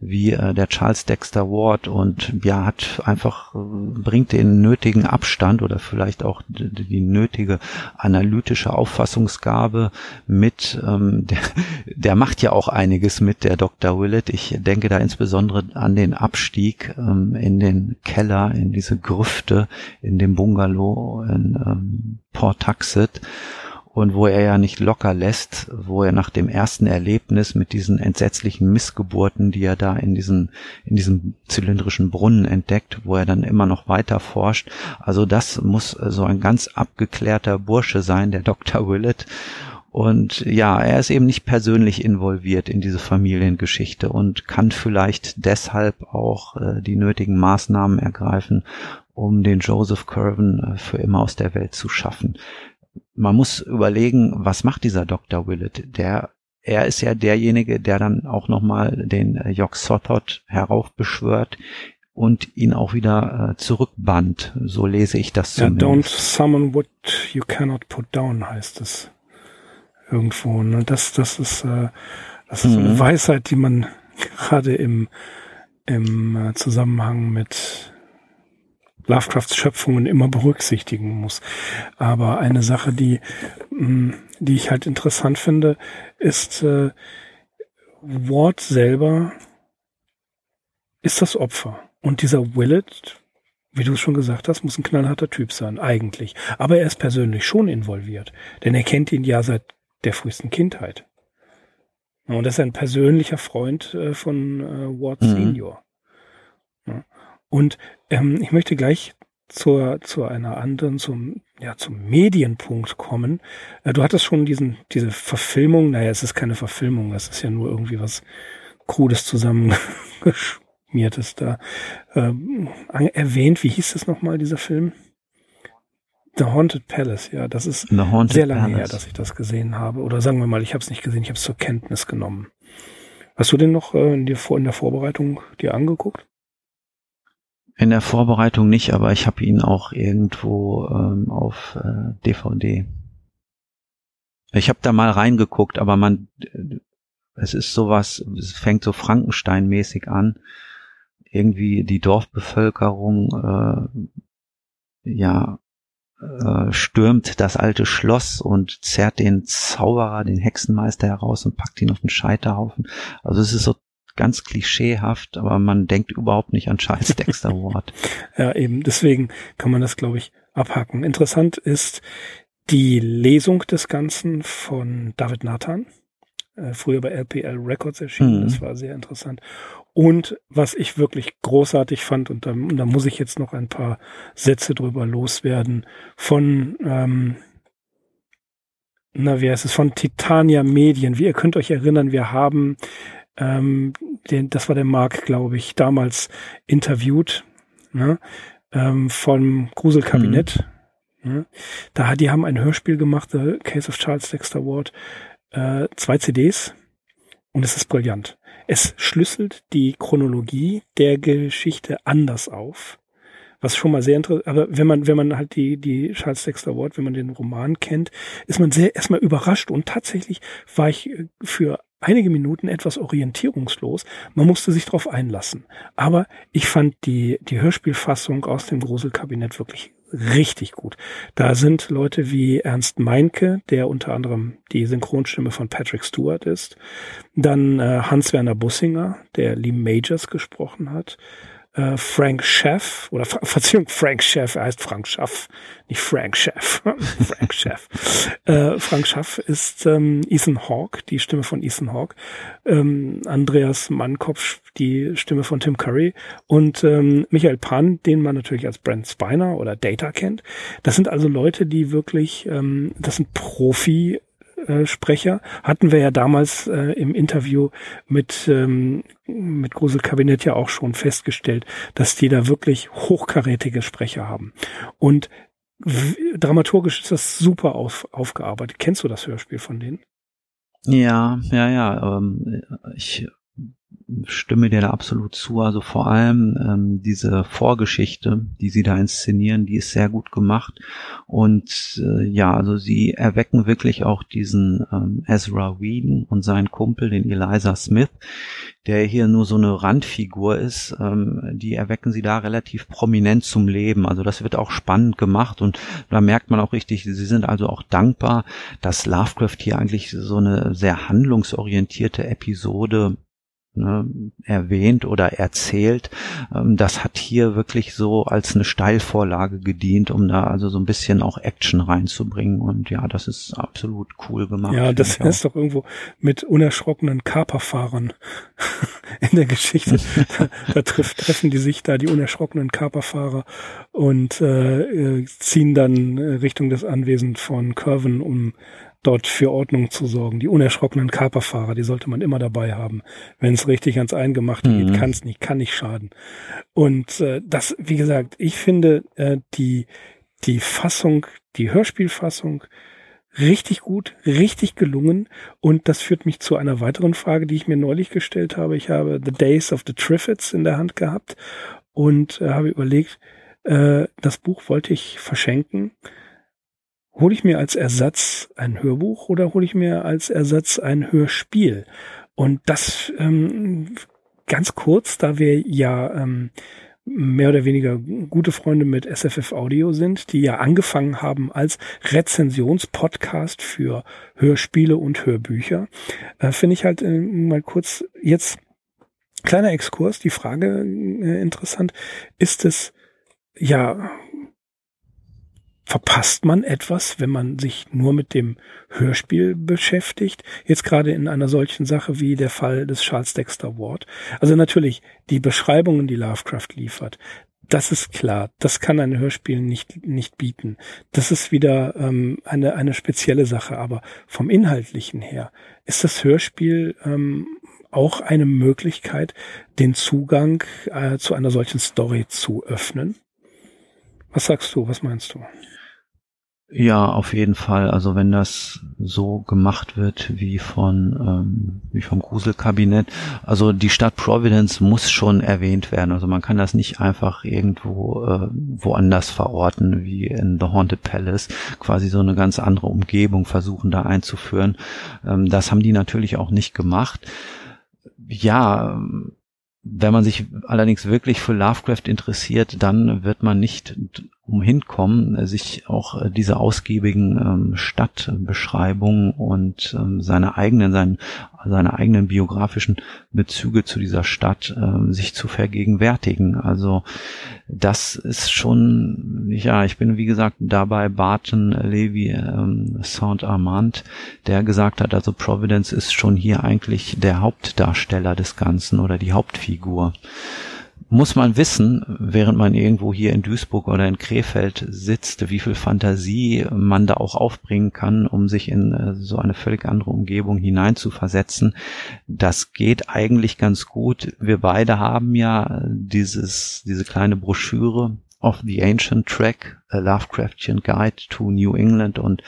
wie äh, der Charles Dexter Ward und ja, hat einfach, äh, bringt den nötigen Abstand oder vielleicht auch die, die nötige analytische Auffassung Führungsgabe mit, ähm, <laughs> der, der macht ja auch einiges mit, der Dr. Willett. Ich denke da insbesondere an den Abstieg ähm, in den Keller, in diese Grüfte, in dem Bungalow in ähm, Port Taxit und wo er ja nicht locker lässt, wo er nach dem ersten Erlebnis mit diesen entsetzlichen Missgeburten, die er da in diesem, in diesem zylindrischen Brunnen entdeckt, wo er dann immer noch weiter forscht. Also das muss so ein ganz abgeklärter Bursche sein, der <laughs> Dr. Willett. Und ja, er ist eben nicht persönlich involviert in diese Familiengeschichte und kann vielleicht deshalb auch äh, die nötigen Maßnahmen ergreifen, um den Joseph Curven äh, für immer aus der Welt zu schaffen man muss überlegen, was macht dieser Dr. Willett? Der, er ist ja derjenige, der dann auch nochmal den äh, Jock Sothot heraufbeschwört und ihn auch wieder äh, zurückbannt. So lese ich das ja, Don't summon what you cannot put down, heißt es irgendwo. Ne? Das, das ist, äh, das ist mhm. eine Weisheit, die man <laughs> gerade im, im äh, Zusammenhang mit Lovecrafts Schöpfungen immer berücksichtigen muss. Aber eine Sache, die, mm, die ich halt interessant finde, ist, äh, Ward selber ist das Opfer. Und dieser Willett, wie du es schon gesagt hast, muss ein knallharter Typ sein, eigentlich. Aber er ist persönlich schon involviert, denn er kennt ihn ja seit der frühesten Kindheit. Und er ist ein persönlicher Freund äh, von äh, Ward mhm. Senior. Und ähm, ich möchte gleich zur, zu einer anderen, zum, ja, zum Medienpunkt kommen. Äh, du hattest schon diesen, diese Verfilmung, naja, es ist keine Verfilmung, es ist ja nur irgendwie was Krudes zusammengeschmiertes da ähm, erwähnt. Wie hieß das nochmal, dieser Film? The Haunted Palace, ja, das ist sehr lange Palace. her, dass ich das gesehen habe. Oder sagen wir mal, ich habe es nicht gesehen, ich habe es zur Kenntnis genommen. Hast du den noch äh, in, dir vor, in der Vorbereitung dir angeguckt? In der Vorbereitung nicht, aber ich habe ihn auch irgendwo ähm, auf äh, DVD. Ich habe da mal reingeguckt, aber man, es ist sowas, es fängt so Frankenstein-mäßig an. Irgendwie die Dorfbevölkerung, äh, ja, äh, stürmt das alte Schloss und zerrt den Zauberer, den Hexenmeister heraus und packt ihn auf den Scheiterhaufen. Also es ist so ganz klischeehaft, aber man denkt überhaupt nicht an Charles Dexter Ward. <laughs> ja, eben. Deswegen kann man das, glaube ich, abhaken. Interessant ist die Lesung des Ganzen von David Nathan. Äh, früher bei LPL Records erschienen. Mhm. Das war sehr interessant. Und was ich wirklich großartig fand, und da, und da muss ich jetzt noch ein paar Sätze drüber loswerden, von ähm, na, wie heißt es, von Titania Medien. Wie ihr könnt euch erinnern, wir haben ähm, den, das war der Mark, glaube ich, damals interviewt, ne, ähm, vom Gruselkabinett. Mhm. Ne. Da, die haben ein Hörspiel gemacht, The Case of Charles Dexter Ward, äh, zwei CDs und es ist brillant. Es schlüsselt die Chronologie der Geschichte anders auf was schon mal sehr interessant, aber wenn man, wenn man halt die, die Charles Dexter Ward, wenn man den Roman kennt, ist man sehr erstmal überrascht und tatsächlich war ich für einige Minuten etwas orientierungslos. Man musste sich darauf einlassen. Aber ich fand die, die Hörspielfassung aus dem Gruselkabinett wirklich richtig gut. Da sind Leute wie Ernst Meinke, der unter anderem die Synchronstimme von Patrick Stewart ist. Dann äh, Hans-Werner Bussinger, der Lee Majors gesprochen hat äh, Frank Chef oder Verzeihung, Frank Chef, er heißt Frank Schaff, nicht Frank Chef, <laughs> Frank Chef. Äh, Frank Schaff ist ähm, Ethan Hawke, die Stimme von Ethan Hawke, ähm, Andreas Mannkopf, die Stimme von Tim Curry und ähm, Michael Pan, den man natürlich als Brent Spiner oder Data kennt. Das sind also Leute, die wirklich, ähm, das sind Profi Sprecher. Hatten wir ja damals äh, im Interview mit, ähm, mit Gruselkabinett ja auch schon festgestellt, dass die da wirklich hochkarätige Sprecher haben. Und dramaturgisch ist das super auf, aufgearbeitet. Kennst du das Hörspiel von denen? Ja, ja, ja. Ähm, ich stimme dir da absolut zu. Also vor allem ähm, diese Vorgeschichte, die sie da inszenieren, die ist sehr gut gemacht. Und äh, ja, also sie erwecken wirklich auch diesen ähm, Ezra Whedon und seinen Kumpel, den Eliza Smith, der hier nur so eine Randfigur ist, ähm, die erwecken sie da relativ prominent zum Leben. Also das wird auch spannend gemacht und da merkt man auch richtig, sie sind also auch dankbar, dass Lovecraft hier eigentlich so eine sehr handlungsorientierte Episode ne, erwähnt oder erzählt. Ähm, das hat hier wirklich so als eine Steilvorlage gedient, um da also so ein bisschen auch Action reinzubringen. Und ja, das ist absolut cool gemacht. Ja, das ist doch irgendwo mit unerschrockenen Kaperfahrern <laughs> in der Geschichte. da, trifft, treffen die sich da, die unerschrockenen Kaperfahrer und äh, äh ziehen dann Richtung des Anwesens von Curven, um dort für Ordnung zu sorgen. Die unerschrockenen Kaperfahrer, die sollte man immer dabei haben. Wenn es richtig ans Eingemachte mhm. geht, kann es nicht, kann nicht schaden. Und äh, das, wie gesagt, ich finde äh, die, die Fassung, die Hörspielfassung richtig gut, richtig gelungen. Und das führt mich zu einer weiteren Frage, die ich mir neulich gestellt habe. Ich habe The Days of the Triffids in der Hand gehabt und äh, habe überlegt, äh, das Buch wollte ich verschenken hole ich mir als Ersatz ein Hörbuch oder hole ich mir als Ersatz ein Hörspiel? Und das ähm, ganz kurz, da wir ja ähm, mehr oder weniger gute Freunde mit SFF Audio sind, die ja angefangen haben als Rezensionspodcast für Hörspiele und Hörbücher, äh, finde ich halt äh, mal kurz jetzt kleiner Exkurs, die Frage äh, interessant, ist es ja verpasst man etwas, wenn man sich nur mit dem Hörspiel beschäftigt? Jetzt gerade in einer solchen Sache wie der Fall des Charles Dexter Ward. Also natürlich die Beschreibungen, die Lovecraft liefert. Das ist klar. Das kann ein Hörspiel nicht, nicht bieten. Das ist wieder ähm, eine, eine spezielle Sache. Aber vom Inhaltlichen her ist das Hörspiel ähm, auch eine Möglichkeit, den Zugang äh, zu einer solchen Story zu öffnen. Was sagst du? Was meinst du? Ja, auf jeden Fall. Also wenn das so gemacht wird wie von ähm, wie vom Gruselkabinett, also die Stadt Providence muss schon erwähnt werden. Also man kann das nicht einfach irgendwo äh, woanders verorten wie in The Haunted Palace, quasi so eine ganz andere Umgebung versuchen da einzuführen. Ähm, das haben die natürlich auch nicht gemacht. Ja, wenn man sich allerdings wirklich für Lovecraft interessiert, dann wird man nicht umhin kommen, sich auch äh, diese ausgiebigen ähm, Stadtbeschreibungen und ähm, seine eigenen, sein, seine eigenen biografischen Bezüge zu dieser Stadt ähm, sich zu vergegenwärtigen. Also das ist schon, ja, ich bin wie gesagt dabei Barton Levy Saint Armand, der gesagt hat, also Providence ist schon hier eigentlich der Hauptdarsteller des Ganzen oder die Hauptfigur muss man wissen, während man irgendwo hier in Duisburg oder in Krefeld sitzt, wie viel Fantasie man da auch aufbringen kann, um sich in äh, so eine völlig andere Umgebung hineinzuversetzen. Das geht eigentlich ganz gut. Wir beide haben ja dieses, diese kleine Broschüre of the Ancient Track, a Lovecraftian Guide to New England und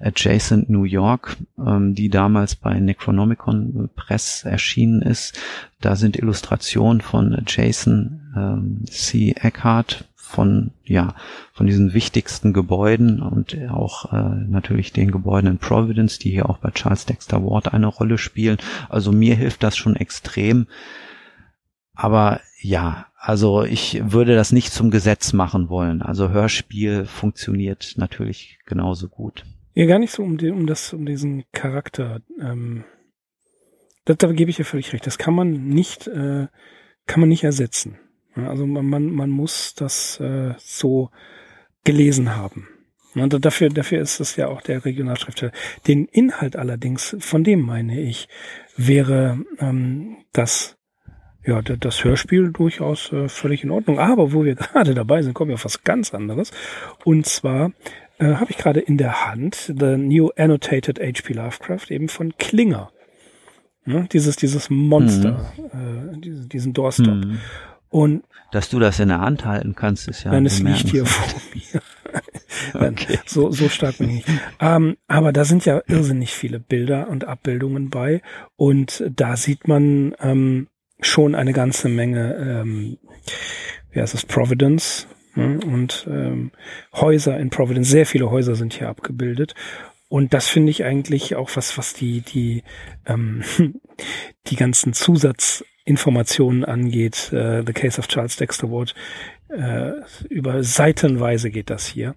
Adjacent New York, ähm, die damals bei Necronomicon Press erschienen ist. Da sind Illustrationen von Jason ähm, C. Eckhart von ja von diesen wichtigsten Gebäuden und auch äh, natürlich den Gebäuden in Providence, die hier auch bei Charles Dexter Ward eine Rolle spielen. Also mir hilft das schon extrem. Aber ja, also ich würde das nicht zum Gesetz machen wollen. Also Hörspiel funktioniert natürlich genauso gut. Ja, gar nicht so um, die, um das, um diesen Charakter. Ähm, das, da gebe ich dir völlig recht. Das kann man nicht, äh, kann man nicht ersetzen. Also man, man, man muss das äh, so gelesen haben. Und dafür, dafür ist es ja auch der Regionalschriftsteller. Den Inhalt allerdings, von dem meine ich, wäre ähm, das ja, das Hörspiel durchaus äh, völlig in Ordnung. Aber wo wir <laughs> gerade dabei sind, kommen wir auf was ganz anderes. Und zwar äh, habe ich gerade in der Hand The New Annotated H.P. Lovecraft eben von Klinger. Ja, dieses, dieses Monster, mhm. äh, diesen Doorstop. Mhm. Und dass du das in der Hand halten kannst, ist ja. Dann es liegt hier <laughs> vor mir. <laughs> okay. So, so stark bin ich nicht. Ähm, aber da sind ja irrsinnig viele Bilder und Abbildungen bei. Und da sieht man ähm, schon eine ganze Menge, ähm, wie heißt es, Providence ne? und ähm, Häuser in Providence. Sehr viele Häuser sind hier abgebildet. Und das finde ich eigentlich auch was, was die, die, ähm, <laughs> die ganzen Zusatzinformationen angeht. Äh, The Case of Charles Dexter Ward. Äh, über seitenweise geht das hier.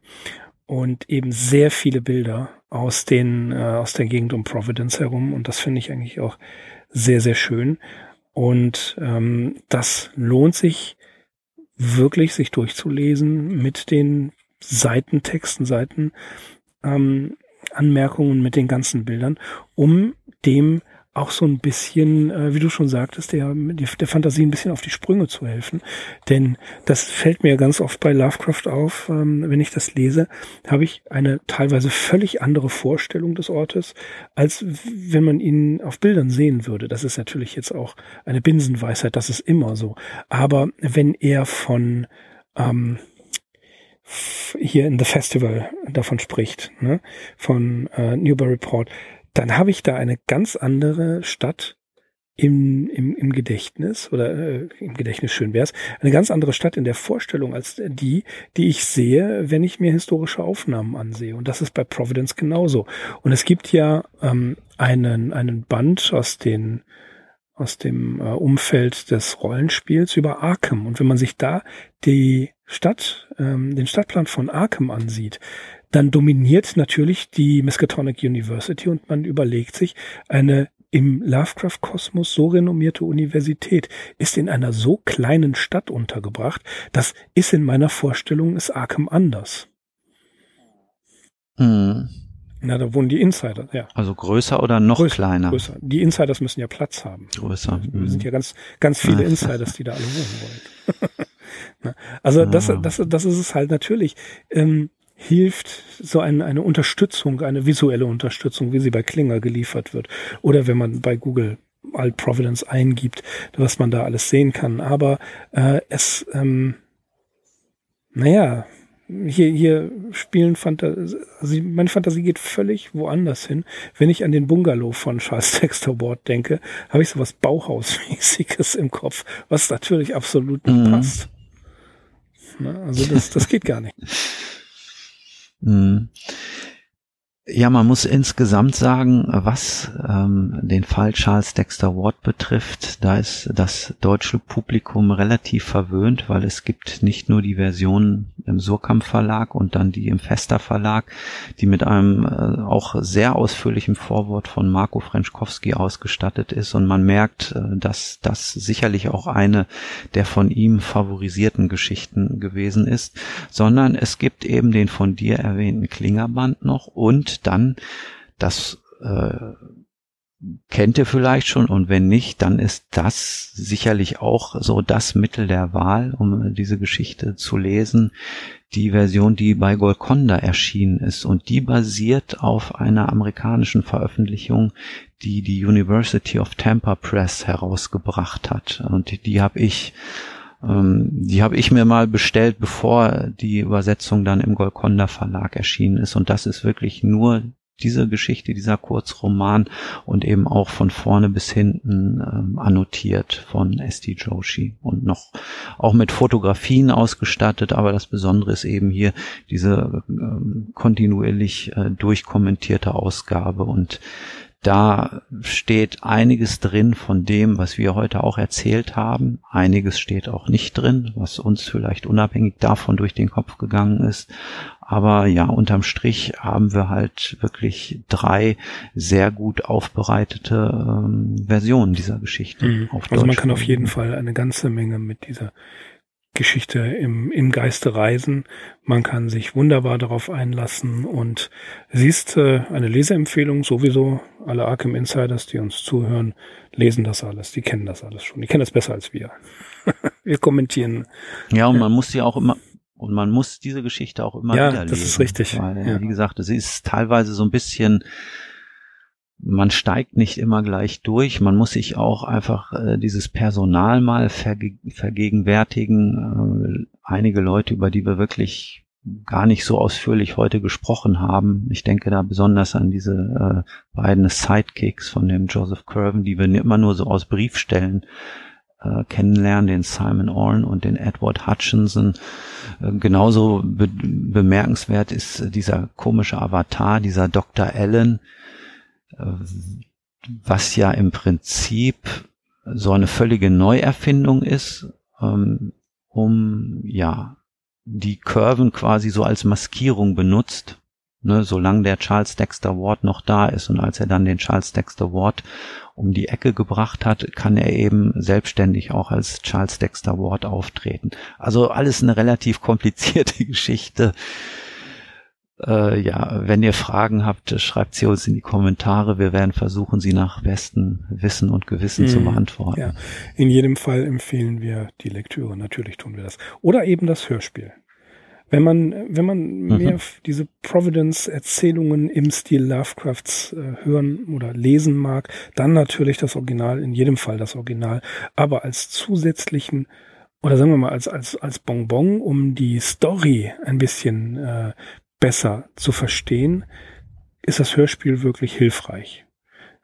Und eben sehr viele Bilder aus den, äh, aus der Gegend um Providence herum. Und das finde ich eigentlich auch sehr, sehr schön. Und ähm, das lohnt sich wirklich, sich durchzulesen mit den Seitentexten, Seiten ähm, mit den ganzen Bildern, um dem auch so ein bisschen, äh, wie du schon sagtest, der, der Fantasie ein bisschen auf die Sprünge zu helfen. Denn das fällt mir ganz oft bei Lovecraft auf, ähm, wenn ich das lese, habe ich eine teilweise völlig andere Vorstellung des Ortes, als wenn man ihn auf Bildern sehen würde. Das ist natürlich jetzt auch eine Binsenweisheit, das ist immer so. Aber wenn er von ähm, hier in The Festival davon spricht, ne, von äh, Newburyport, dann habe ich da eine ganz andere Stadt im, im, im Gedächtnis oder äh, im Gedächtnis schön wär's, eine ganz andere Stadt in der Vorstellung als die, die ich sehe, wenn ich mir historische Aufnahmen ansehe. Und das ist bei Providence genauso. Und es gibt ja ähm, einen, einen Band aus den aus dem äh, Umfeld des Rollenspiels über Arkham. Und wenn man sich da die Stadt, ähm, den Stadtplan von Arkham ansieht, dann dominiert natürlich die Miskatonic University und man überlegt sich, eine im Lovecraft-Kosmos so renommierte Universität ist in einer so kleinen Stadt untergebracht, das ist in meiner Vorstellung, ist Arkham anders. Hm. Na, da wohnen die Insider, ja. Also größer oder noch größer, kleiner? Größer. Die Insiders müssen ja Platz haben. Größer. Also, Wir hm. sind ja ganz, ganz viele <laughs> Insiders, die da alle wohnen wollen. <laughs> Also das, das, das ist es halt natürlich. Ähm, hilft so ein, eine Unterstützung, eine visuelle Unterstützung, wie sie bei Klinger geliefert wird. Oder wenn man bei Google Alt Providence eingibt, was man da alles sehen kann. Aber äh, es, ähm, naja, hier, hier spielen Fantasie, meine Fantasie geht völlig woanders hin. Wenn ich an den Bungalow von Charles Dexter Ward denke, habe ich sowas Bauhausmäßiges im Kopf, was natürlich absolut nicht Mhm. passt. Na, also das, das geht gar nicht. <laughs> Mhm. Ja, man muss insgesamt sagen, was ähm, den Fall Charles Dexter Ward betrifft, da ist das deutsche Publikum relativ verwöhnt, weil es gibt nicht nur die Version im Surkamp Verlag und dann die im Fester Verlag, die mit einem äh, auch sehr ausführlichen Vorwort von Marco Frenschkowski ausgestattet ist. Und man merkt, äh, dass das sicherlich auch eine der von ihm favorisierten Geschichten gewesen ist, sondern es gibt eben den von dir erwähnten Klingerband noch und dann das äh, kennt ihr vielleicht schon und wenn nicht, dann ist das sicherlich auch so das Mittel der Wahl, um diese Geschichte zu lesen. Die Version, die bei Golconda erschienen ist und die basiert auf einer amerikanischen Veröffentlichung, die die University of Tampa Press herausgebracht hat und die habe ich ähm, die habe ich mir mal bestellt, bevor die Übersetzung dann im Golconda Verlag erschienen ist. Und das ist wirklich nur diese Geschichte, dieser Kurzroman und eben auch von vorne bis hinten ähm, annotiert von S.T. Joshi und noch auch mit Fotografien ausgestattet. Aber das Besondere ist eben hier diese ähm, kontinuierlich äh, durchkommentierte Ausgabe und da steht einiges drin von dem, was wir heute auch erzählt haben. Einiges steht auch nicht drin, was uns vielleicht unabhängig davon durch den Kopf gegangen ist. Aber ja, unterm Strich haben wir halt wirklich drei sehr gut aufbereitete ähm, Versionen dieser Geschichte. Mhm. Also man kann auf jeden. Fall eine ganze Menge mit dieser Geschichte im, im Geiste reisen. Man kann sich wunderbar darauf einlassen und siehst äh, eine Leseempfehlung sowieso. Alle Arkham Insiders, die uns zuhören, lesen das alles. Die kennen das alles schon. Die kennen das besser als wir. <laughs> wir kommentieren. Ja, und man muss sie auch immer, und man muss diese Geschichte auch immer Ja, wieder das lesen. ist richtig. Weil, Ja. wie gesagt, es ist teilweise so ein bisschen, man steigt nicht immer gleich durch. Man muss sich auch einfach äh, dieses Personal mal verge vergegenwärtigen. Äh, einige Leute, über die wir wirklich gar nicht so ausführlich heute gesprochen haben. Ich denke da besonders an diese äh, beiden Sidekicks von dem Joseph Curven, die wir immer nur so aus Briefstellen äh, kennenlernen, den Simon Orne und den Edward Hutchinson. Äh, genauso be bemerkenswert ist äh, dieser komische Avatar, dieser Dr. Allen, was ja im Prinzip so eine völlige Neuerfindung ist, ähm, um ja die Curven quasi so als Maskierung benutzt Ne, solange der Charles Dexter Ward noch da ist und als er dann den Charles Dexter Ward um die Ecke gebracht hat, kann er eben selbstständig auch als Charles Dexter Ward auftreten. Also alles eine relativ komplizierte <laughs> Geschichte. Äh, ja, wenn ihr Fragen habt, schreibt sie uns in die Kommentare. Wir werden versuchen, sie nach bestem Wissen und Gewissen mhm. zu beantworten. Ja, in jedem Fall empfehlen wir die Lektüre. Natürlich tun wir das. Oder eben das Hörspiel. Wenn man, wenn man mhm. mehr diese Providence-Erzählungen im Stil Lovecrafts äh, hören oder lesen mag, dann natürlich das Original, in jedem Fall das Original, aber als zusätzlichen oder sagen wir mal als als als Bonbon, um die Story ein bisschen äh, besser zu verstehen, ist das Hörspiel wirklich hilfreich.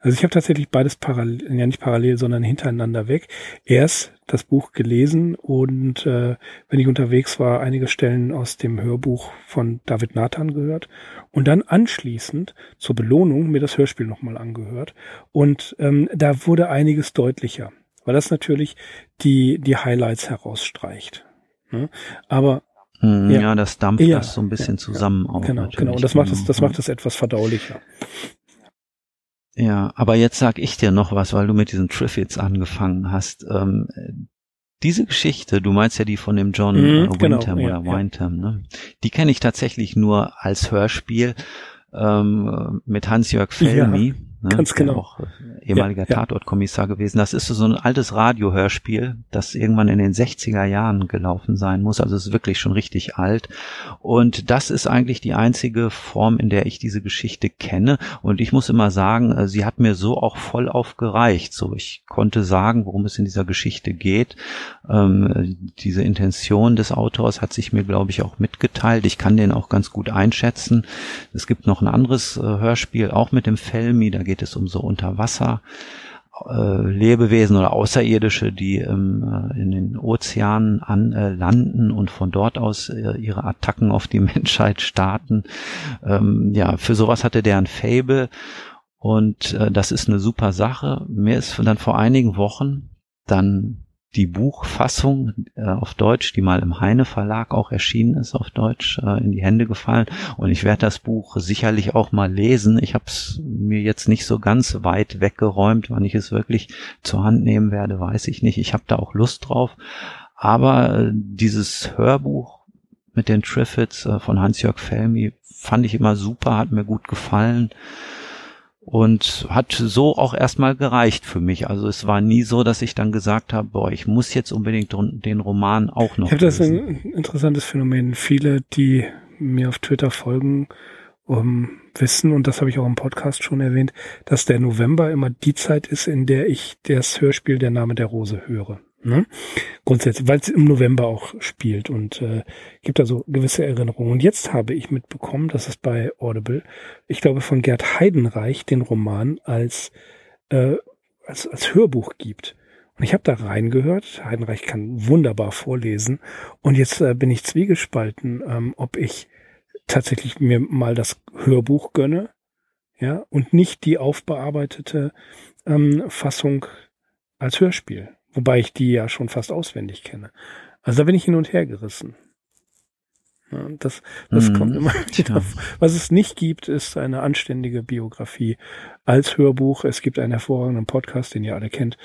Also ich habe tatsächlich beides parallel, ja nicht parallel, sondern hintereinander weg. Erst das Buch gelesen und äh, wenn ich unterwegs war, einige Stellen aus dem Hörbuch von David Nathan gehört und dann anschließend zur Belohnung mir das Hörspiel nochmal angehört und ähm, da wurde einiges deutlicher, weil das natürlich die die Highlights herausstreicht. Ne? Aber hm, ja, ja, das dampft ja, das so ein bisschen zusammen auf. Genau, natürlich. genau. Und das macht es, das macht es etwas verdaulicher. Ja, aber jetzt sag ich dir noch was, weil du mit diesen Triffids angefangen hast. Ähm, diese Geschichte, du meinst ja die von dem John mhm, äh, genau, oder ja, Windham, ne? Die kenne ich tatsächlich nur als Hörspiel ähm, mit Hans-Jörg Felmi. Ne? Ganz genau. Auch äh, ehemaliger ja, Tatortkommissar gewesen. Das ist so ein altes Radiohörspiel, das irgendwann in den 60er Jahren gelaufen sein muss. Also es ist wirklich schon richtig alt. Und das ist eigentlich die einzige Form, in der ich diese Geschichte kenne. Und ich muss immer sagen, äh, sie hat mir so auch voll aufgereicht. So, ich konnte sagen, worum es in dieser Geschichte geht. Ähm, diese Intention des Autors hat sich mir, glaube ich, auch mitgeteilt. Ich kann den auch ganz gut einschätzen. Es gibt noch ein anderes äh, Hörspiel, auch mit dem Felmi, da geht es um so Unterwasser. Äh, Lebewesen oder Außerirdische, die ähm, äh, in den Ozeanen an, äh, landen und von dort aus äh, ihre Attacken auf die <laughs> Menschheit starten. Ähm, ja, für sowas hatte der ein Fable und äh, das ist eine super Sache. Mir ist dann vor einigen Wochen dann die Buchfassung äh, auf Deutsch, die mal im Heine Verlag auch erschienen ist, auf Deutsch äh, in die Hände gefallen. Und ich werde das Buch sicherlich auch mal lesen. Ich habe es mir jetzt nicht so ganz weit weggeräumt. Wann ich es wirklich zur Hand nehmen werde, weiß ich nicht. Ich habe da auch Lust drauf. Aber äh, dieses Hörbuch mit den Triffids äh, von Hans-Jörg Felmi fand ich immer super, hat mir gut gefallen und hat so auch erstmal gereicht für mich. Also es war nie so, dass ich dann gesagt habe, boah, ich muss jetzt unbedingt den Roman auch noch. Ich habe das ein interessantes Phänomen. Viele, die mir auf Twitter folgen, um, wissen, und das habe ich auch im Podcast schon erwähnt, dass der November immer die Zeit ist, in der ich das Hörspiel Der Name der Rose höre. Ne? Grundsätzlich, weil es im November auch spielt und äh, gibt also gewisse Erinnerungen. Und jetzt habe ich mitbekommen, dass es bei Audible, ich glaube von Gerd Heidenreich, den Roman als, äh, als, als Hörbuch gibt. Und ich habe da reingehört. Heidenreich kann wunderbar vorlesen. Und jetzt äh, bin ich zwiegespalten, ähm, ob ich tatsächlich mir mal das Hörbuch gönne, ja, und nicht die aufbearbeitete ähm, Fassung als Hörspiel. Wobei ich die ja schon fast auswendig kenne. Also da bin ich hin und her gerissen. Ja, das das mhm. kommt immer <laughs> wieder. Was es nicht gibt, ist eine anständige Biografie als Hörbuch. Es gibt einen hervorragenden Podcast, den ihr alle kennt,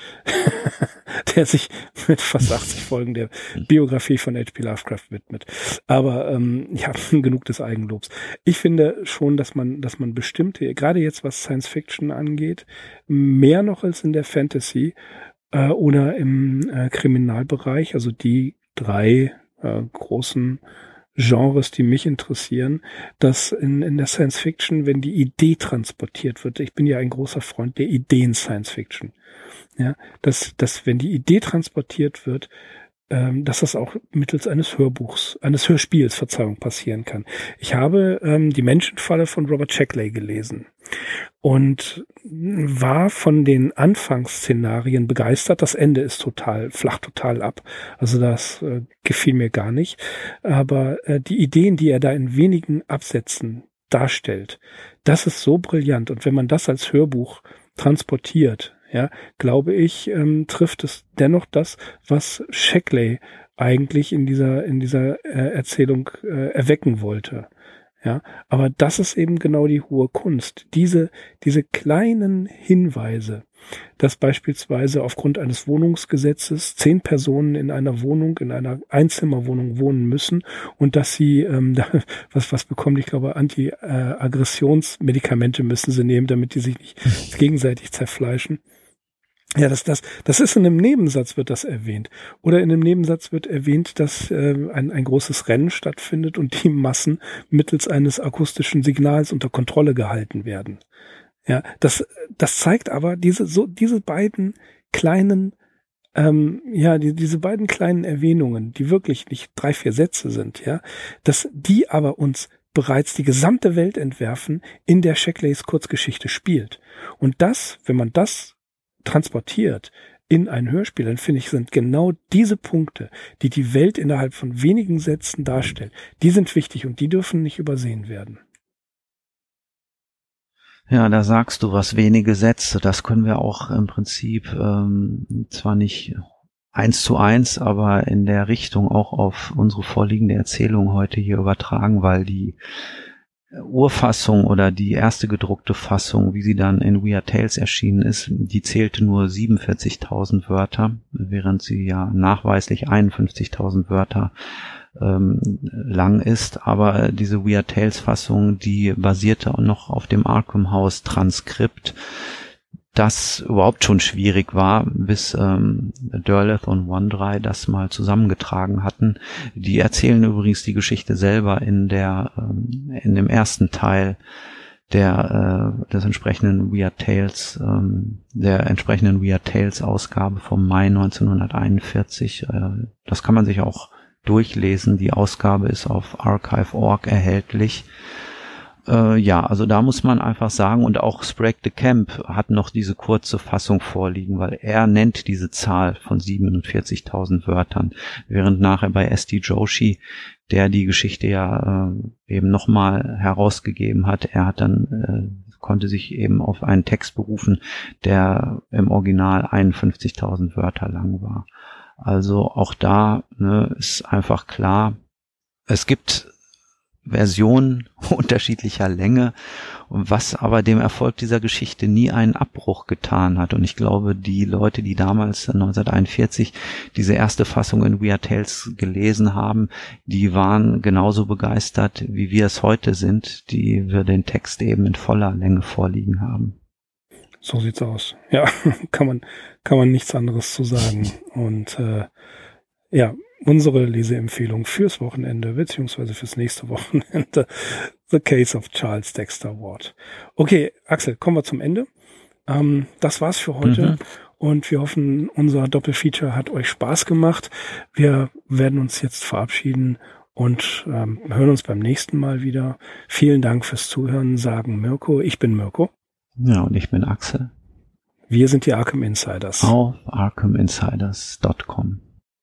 <laughs> der sich mit fast 80 Folgen der Biografie von H.P. Lovecraft widmet. Aber ähm, ja, <laughs> genug des Eigenlobs. Ich finde schon, dass man, dass man bestimmte, gerade jetzt was Science Fiction angeht, mehr noch als in der Fantasy, äh, oder im äh, Kriminalbereich, also die drei äh, großen Genres, die mich interessieren, dass in, in der Science Fiction, wenn die Idee transportiert wird, ich bin ja ein großer Freund der Ideen Science Fiction, ja, dass, dass wenn die Idee transportiert wird, ähm, dass das auch mittels eines Hörbuchs, eines Hörspiels, Verzeihung, passieren kann. Ich habe ähm, die Menschenfalle von Robert Shackley gelesen und war von den Anfangsszenarien begeistert. Das Ende ist total, flach total ab. Also das äh, gefiel mir gar nicht. Aber äh, die Ideen, die er da in wenigen Absätzen darstellt, das ist so brillant. Und wenn man das als Hörbuch transportiert, ja, glaube ich, ähm, trifft es dennoch das, was Shackley eigentlich in dieser in dieser äh, Erzählung äh, erwecken wollte. Ja, aber das ist eben genau die hohe Kunst. Diese, diese kleinen Hinweise, dass beispielsweise aufgrund eines Wohnungsgesetzes zehn Personen in einer Wohnung, in einer Einzimmerwohnung wohnen müssen und dass sie, ähm, <laughs> was, was bekommen, ich glaube, Anti-Aggressionsmedikamente müssen sie nehmen, damit die sich nicht <laughs> gegenseitig zerfleischen. Ja, das, das, das ist in einem Nebensatz wird das erwähnt. Oder in einem Nebensatz wird erwähnt, dass äh, ein, ein großes Rennen stattfindet und die Massen mittels eines akustischen Signals unter Kontrolle gehalten werden. Ja, das, das zeigt aber diese, so, diese beiden kleinen, ähm, ja, die, diese beiden kleinen Erwähnungen, die wirklich nicht drei, vier Sätze sind, ja, dass die aber uns bereits die gesamte Welt entwerfen, in der Shackleys Kurzgeschichte spielt. Und das, wenn man das transportiert in ein Hörspiel, dann finde ich, sind genau diese Punkte, die die Welt innerhalb von wenigen Sätzen darstellen, die sind wichtig und die dürfen nicht übersehen werden. Ja, da sagst du was, wenige Sätze. Das können wir auch im Prinzip ähm, zwar nicht eins zu eins, aber in der Richtung auch auf unsere vorliegende Erzählung heute hier übertragen, weil die Urfassung oder die erste gedruckte Fassung, wie sie dann in Weird Tales erschienen ist, die zählte nur 47.000 Wörter, während sie ja nachweislich 51.000 Wörter ähm, lang ist. Aber diese Weird Tales Fassung, die basierte noch auf dem Arkham House Transkript das überhaupt schon schwierig war, bis ähm, Derleth und Wondrei das mal zusammengetragen hatten. Die erzählen übrigens die Geschichte selber in der ähm, in dem ersten Teil der äh, des entsprechenden Weird Tales ähm, der entsprechenden Weird Tales Ausgabe vom Mai 1941. Äh, das kann man sich auch durchlesen. Die Ausgabe ist auf archive.org erhältlich. Äh, ja, also da muss man einfach sagen, und auch Sprague de Camp hat noch diese kurze Fassung vorliegen, weil er nennt diese Zahl von 47.000 Wörtern, während nachher bei S.D. Joshi, der die Geschichte ja äh, eben nochmal herausgegeben hat, er hat dann äh, konnte sich eben auf einen Text berufen, der im Original 51.000 Wörter lang war. Also auch da ne, ist einfach klar, es gibt Versionen <laughs> unterschiedlicher Länge, was aber dem Erfolg dieser Geschichte nie einen Abbruch getan hat. Und ich glaube, die Leute, die damals 1941 diese erste Fassung in Weird Tales gelesen haben, die waren genauso begeistert, wie wir es heute sind, die wir den Text eben in voller Länge vorliegen haben. So sieht's aus. Ja, <laughs> kann man, kann man nichts anderes zu sagen. Und äh, ja, unsere Leseempfehlung fürs Wochenende beziehungsweise fürs nächste Wochenende <laughs> The Case of Charles Dexter Ward. Okay, Axel, kommen wir zum Ende. Ähm, das war's für heute. Mhm. Und wir hoffen, unser Doppelfeature hat euch Spaß gemacht. Wir werden uns jetzt verabschieden und ähm, hören uns beim nächsten Mal wieder. Vielen Dank fürs Zuhören, sagen Mirko. Ich bin Mirko. Ja, und ich bin Axel. Wir sind die Arkham Insiders. Auf arkhaminsiders.com.